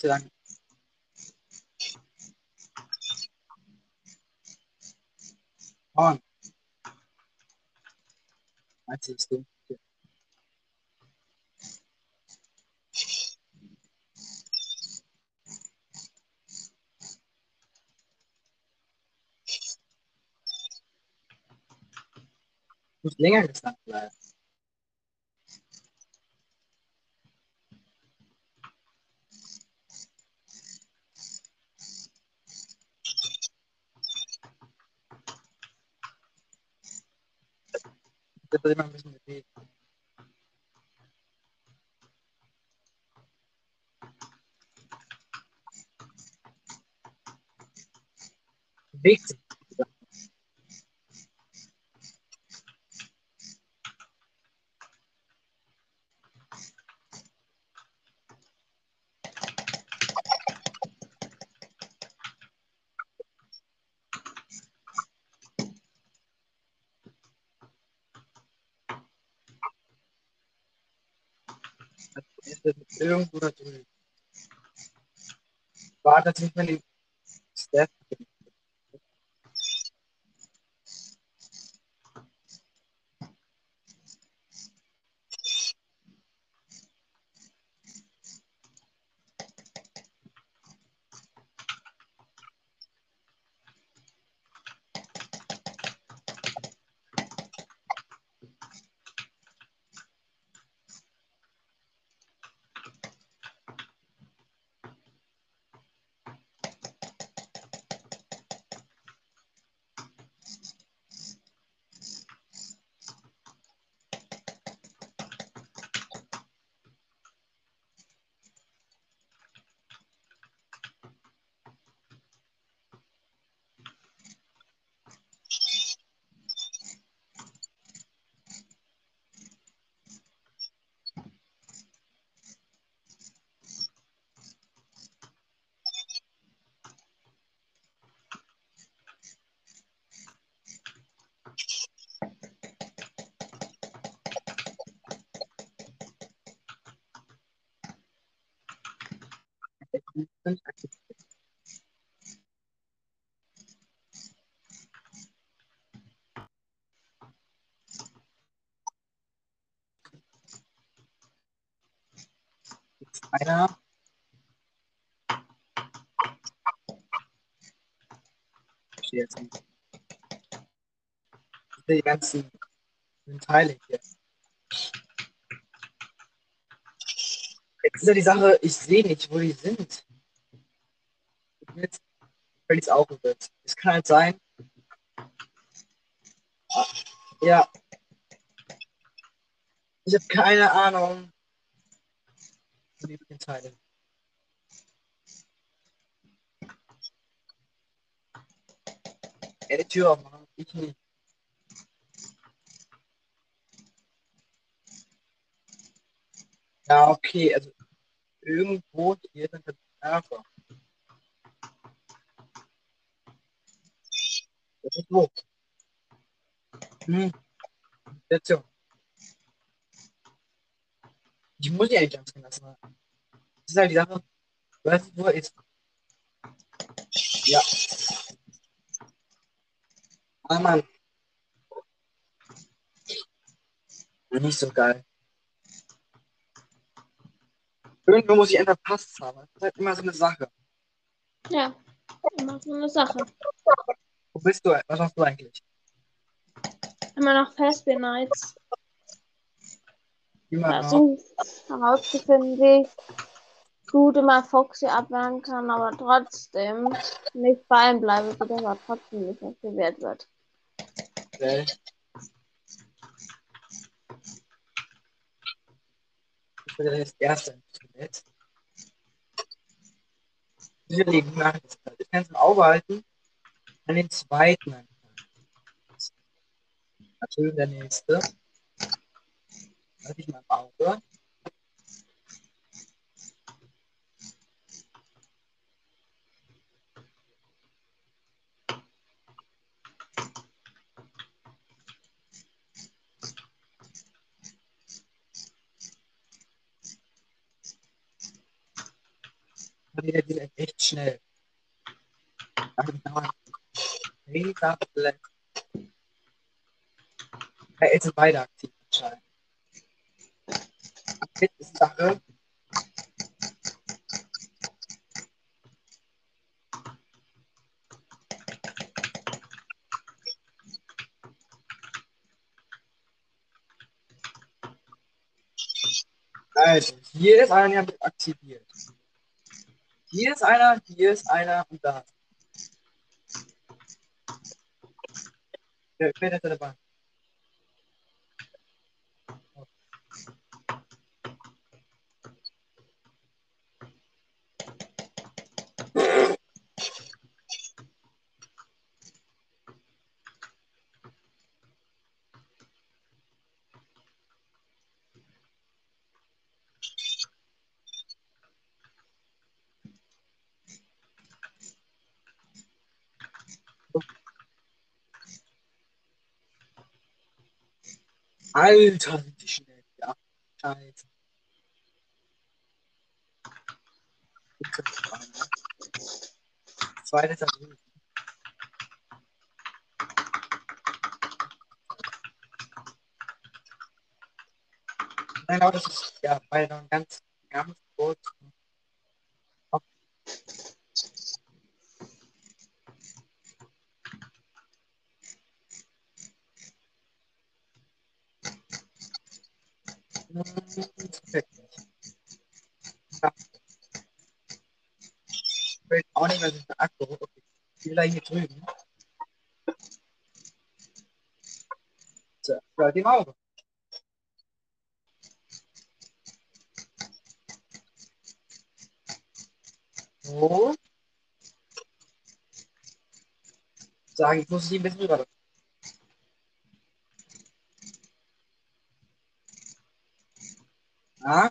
te dan. On. Wat is dit? Moet langer gestaan. Debemos medir. Victim. irgendwo da drüben. War das nicht meine die ganzen Teile hier. Jetzt ist ja die Sache, ich sehe nicht, wo die sind. Und jetzt fällt es auch wird. Es kann halt sein. Ah, ja. Ich habe keine Ahnung. Wo die Teile. Ja, die Tür aufmachen. Ich nicht. Okay, also irgendwo hier sind Verwerfer. Das ist wo? Hm. Station. Ich muss die eigentlich ganz genau lassen. Das ist halt die Sache. Weißt, wo ist. Ja. Ah, Mann. Nicht so geil. Irgendwo muss ich einen verpasst haben. Das ist halt immer so eine Sache. Ja, immer so eine Sache. Wo bist du? Was machst du eigentlich? Immer noch Fastbear Nights versucht herauszufinden, wie ich gut immer Foxy abwehren kann, aber trotzdem nicht bei ihm bleibe, sodass er trotzdem nicht aktiviert wird. Okay. Bin das erste Instrument. Diese Legen nach Ich kann es im Auge halten. An den zweiten. anfangen. Natürlich der nächste. Halte ich mal im Auge. Geht echt schnell. Die dauern mega beide aktiv anscheinend. Ist Sache. Also, hier ist einer aktiviert. Hier ist einer, hier ist einer und da. Wer, ist da dabei? Alter, die schnell. Ja, scheiße. Zweites. Nein, aber das ist ja bei noch ganz, ganz kurz. Hm, das gefällt mir nicht. Ja. Ich auch nicht mehr so viel Akku. Okay. Da hier drüben. So, hört im Auge. So. Sagen, ich muss sie ein bisschen rüber. Ja.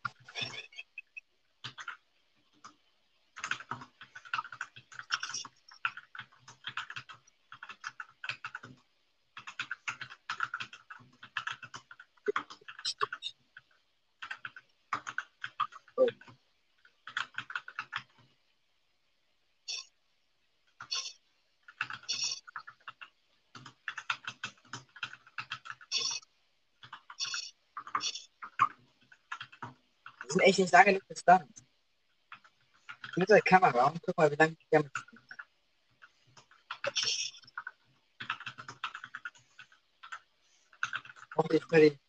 nicht lange genug Distanz. Ich nehme die Kamera und guck mal, wie lange ich damit Hoffentlich werde ich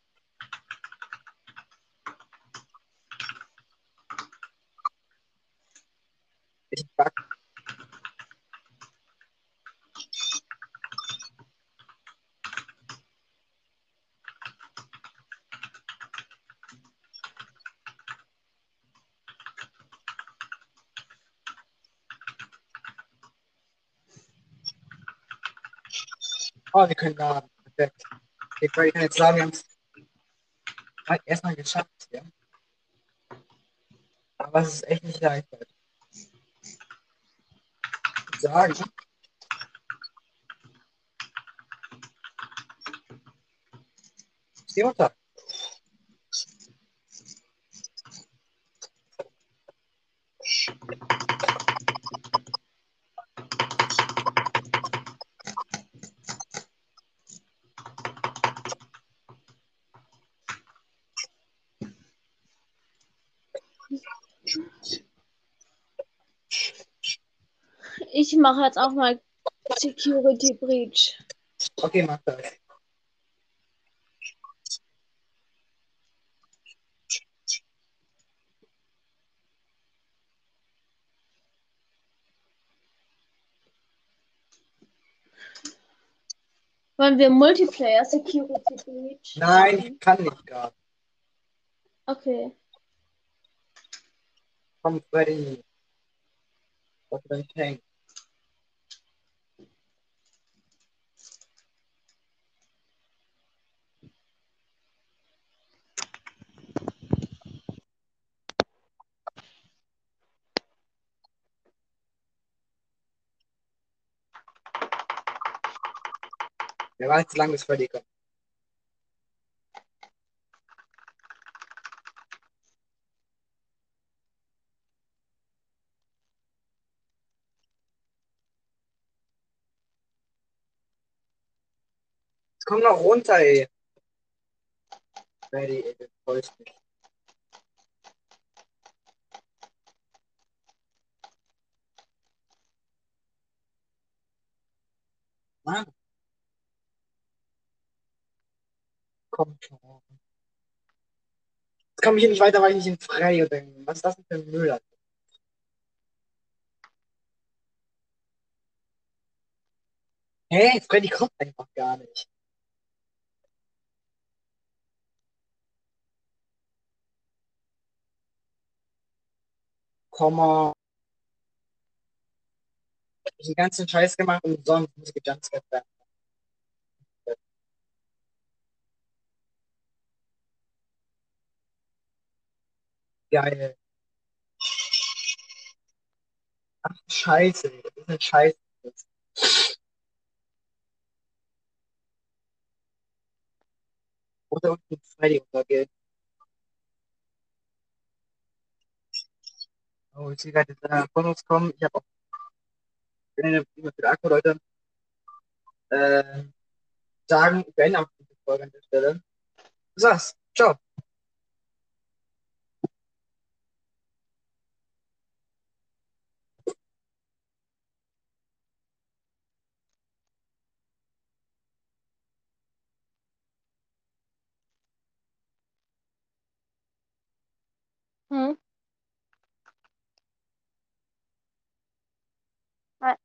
Oh, wir können laden. Perfekt. Okay, Freddy kann jetzt sagen, wir haben es erstmal geschafft. Ja? Aber es ist echt nicht leicht. Leute. Ich sagen. Steh unter. Ich mache jetzt auch mal Security Breach. Okay, mach das. Wollen wir Multiplayer Security Breach? Nein, ich kann nicht gerade. Okay. Komm, Freddy. Was für ein Tank. Wer weiß, wie lange bis Freddy kommt. Jetzt komm noch runter, ey. Freddy, ey, du freust mich. Mann. Komm schon. Jetzt komme ich hier nicht weiter, weil ich nicht in Freddy bin. Was ist das denn für ein Müll? Hä? Freddy kommt einfach gar nicht. Komm mal. Ich hab den ganzen Scheiß gemacht und sonst muss ich gejumpscared werden. Geil. Ach, Scheiße. Das ist ein Scheiß. Oder unten Freddy untergeht. Oh, ich sehe gerade, dass von uns kommen. Ich habe auch eine E-Mail für den Akku, Leute. Äh, sagen, ich beende auch diese Folge an der Stelle. Das war's. Ciao. Hm? Nein.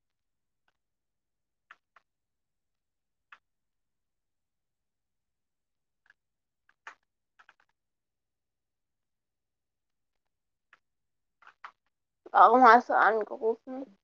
Warum hast du angerufen?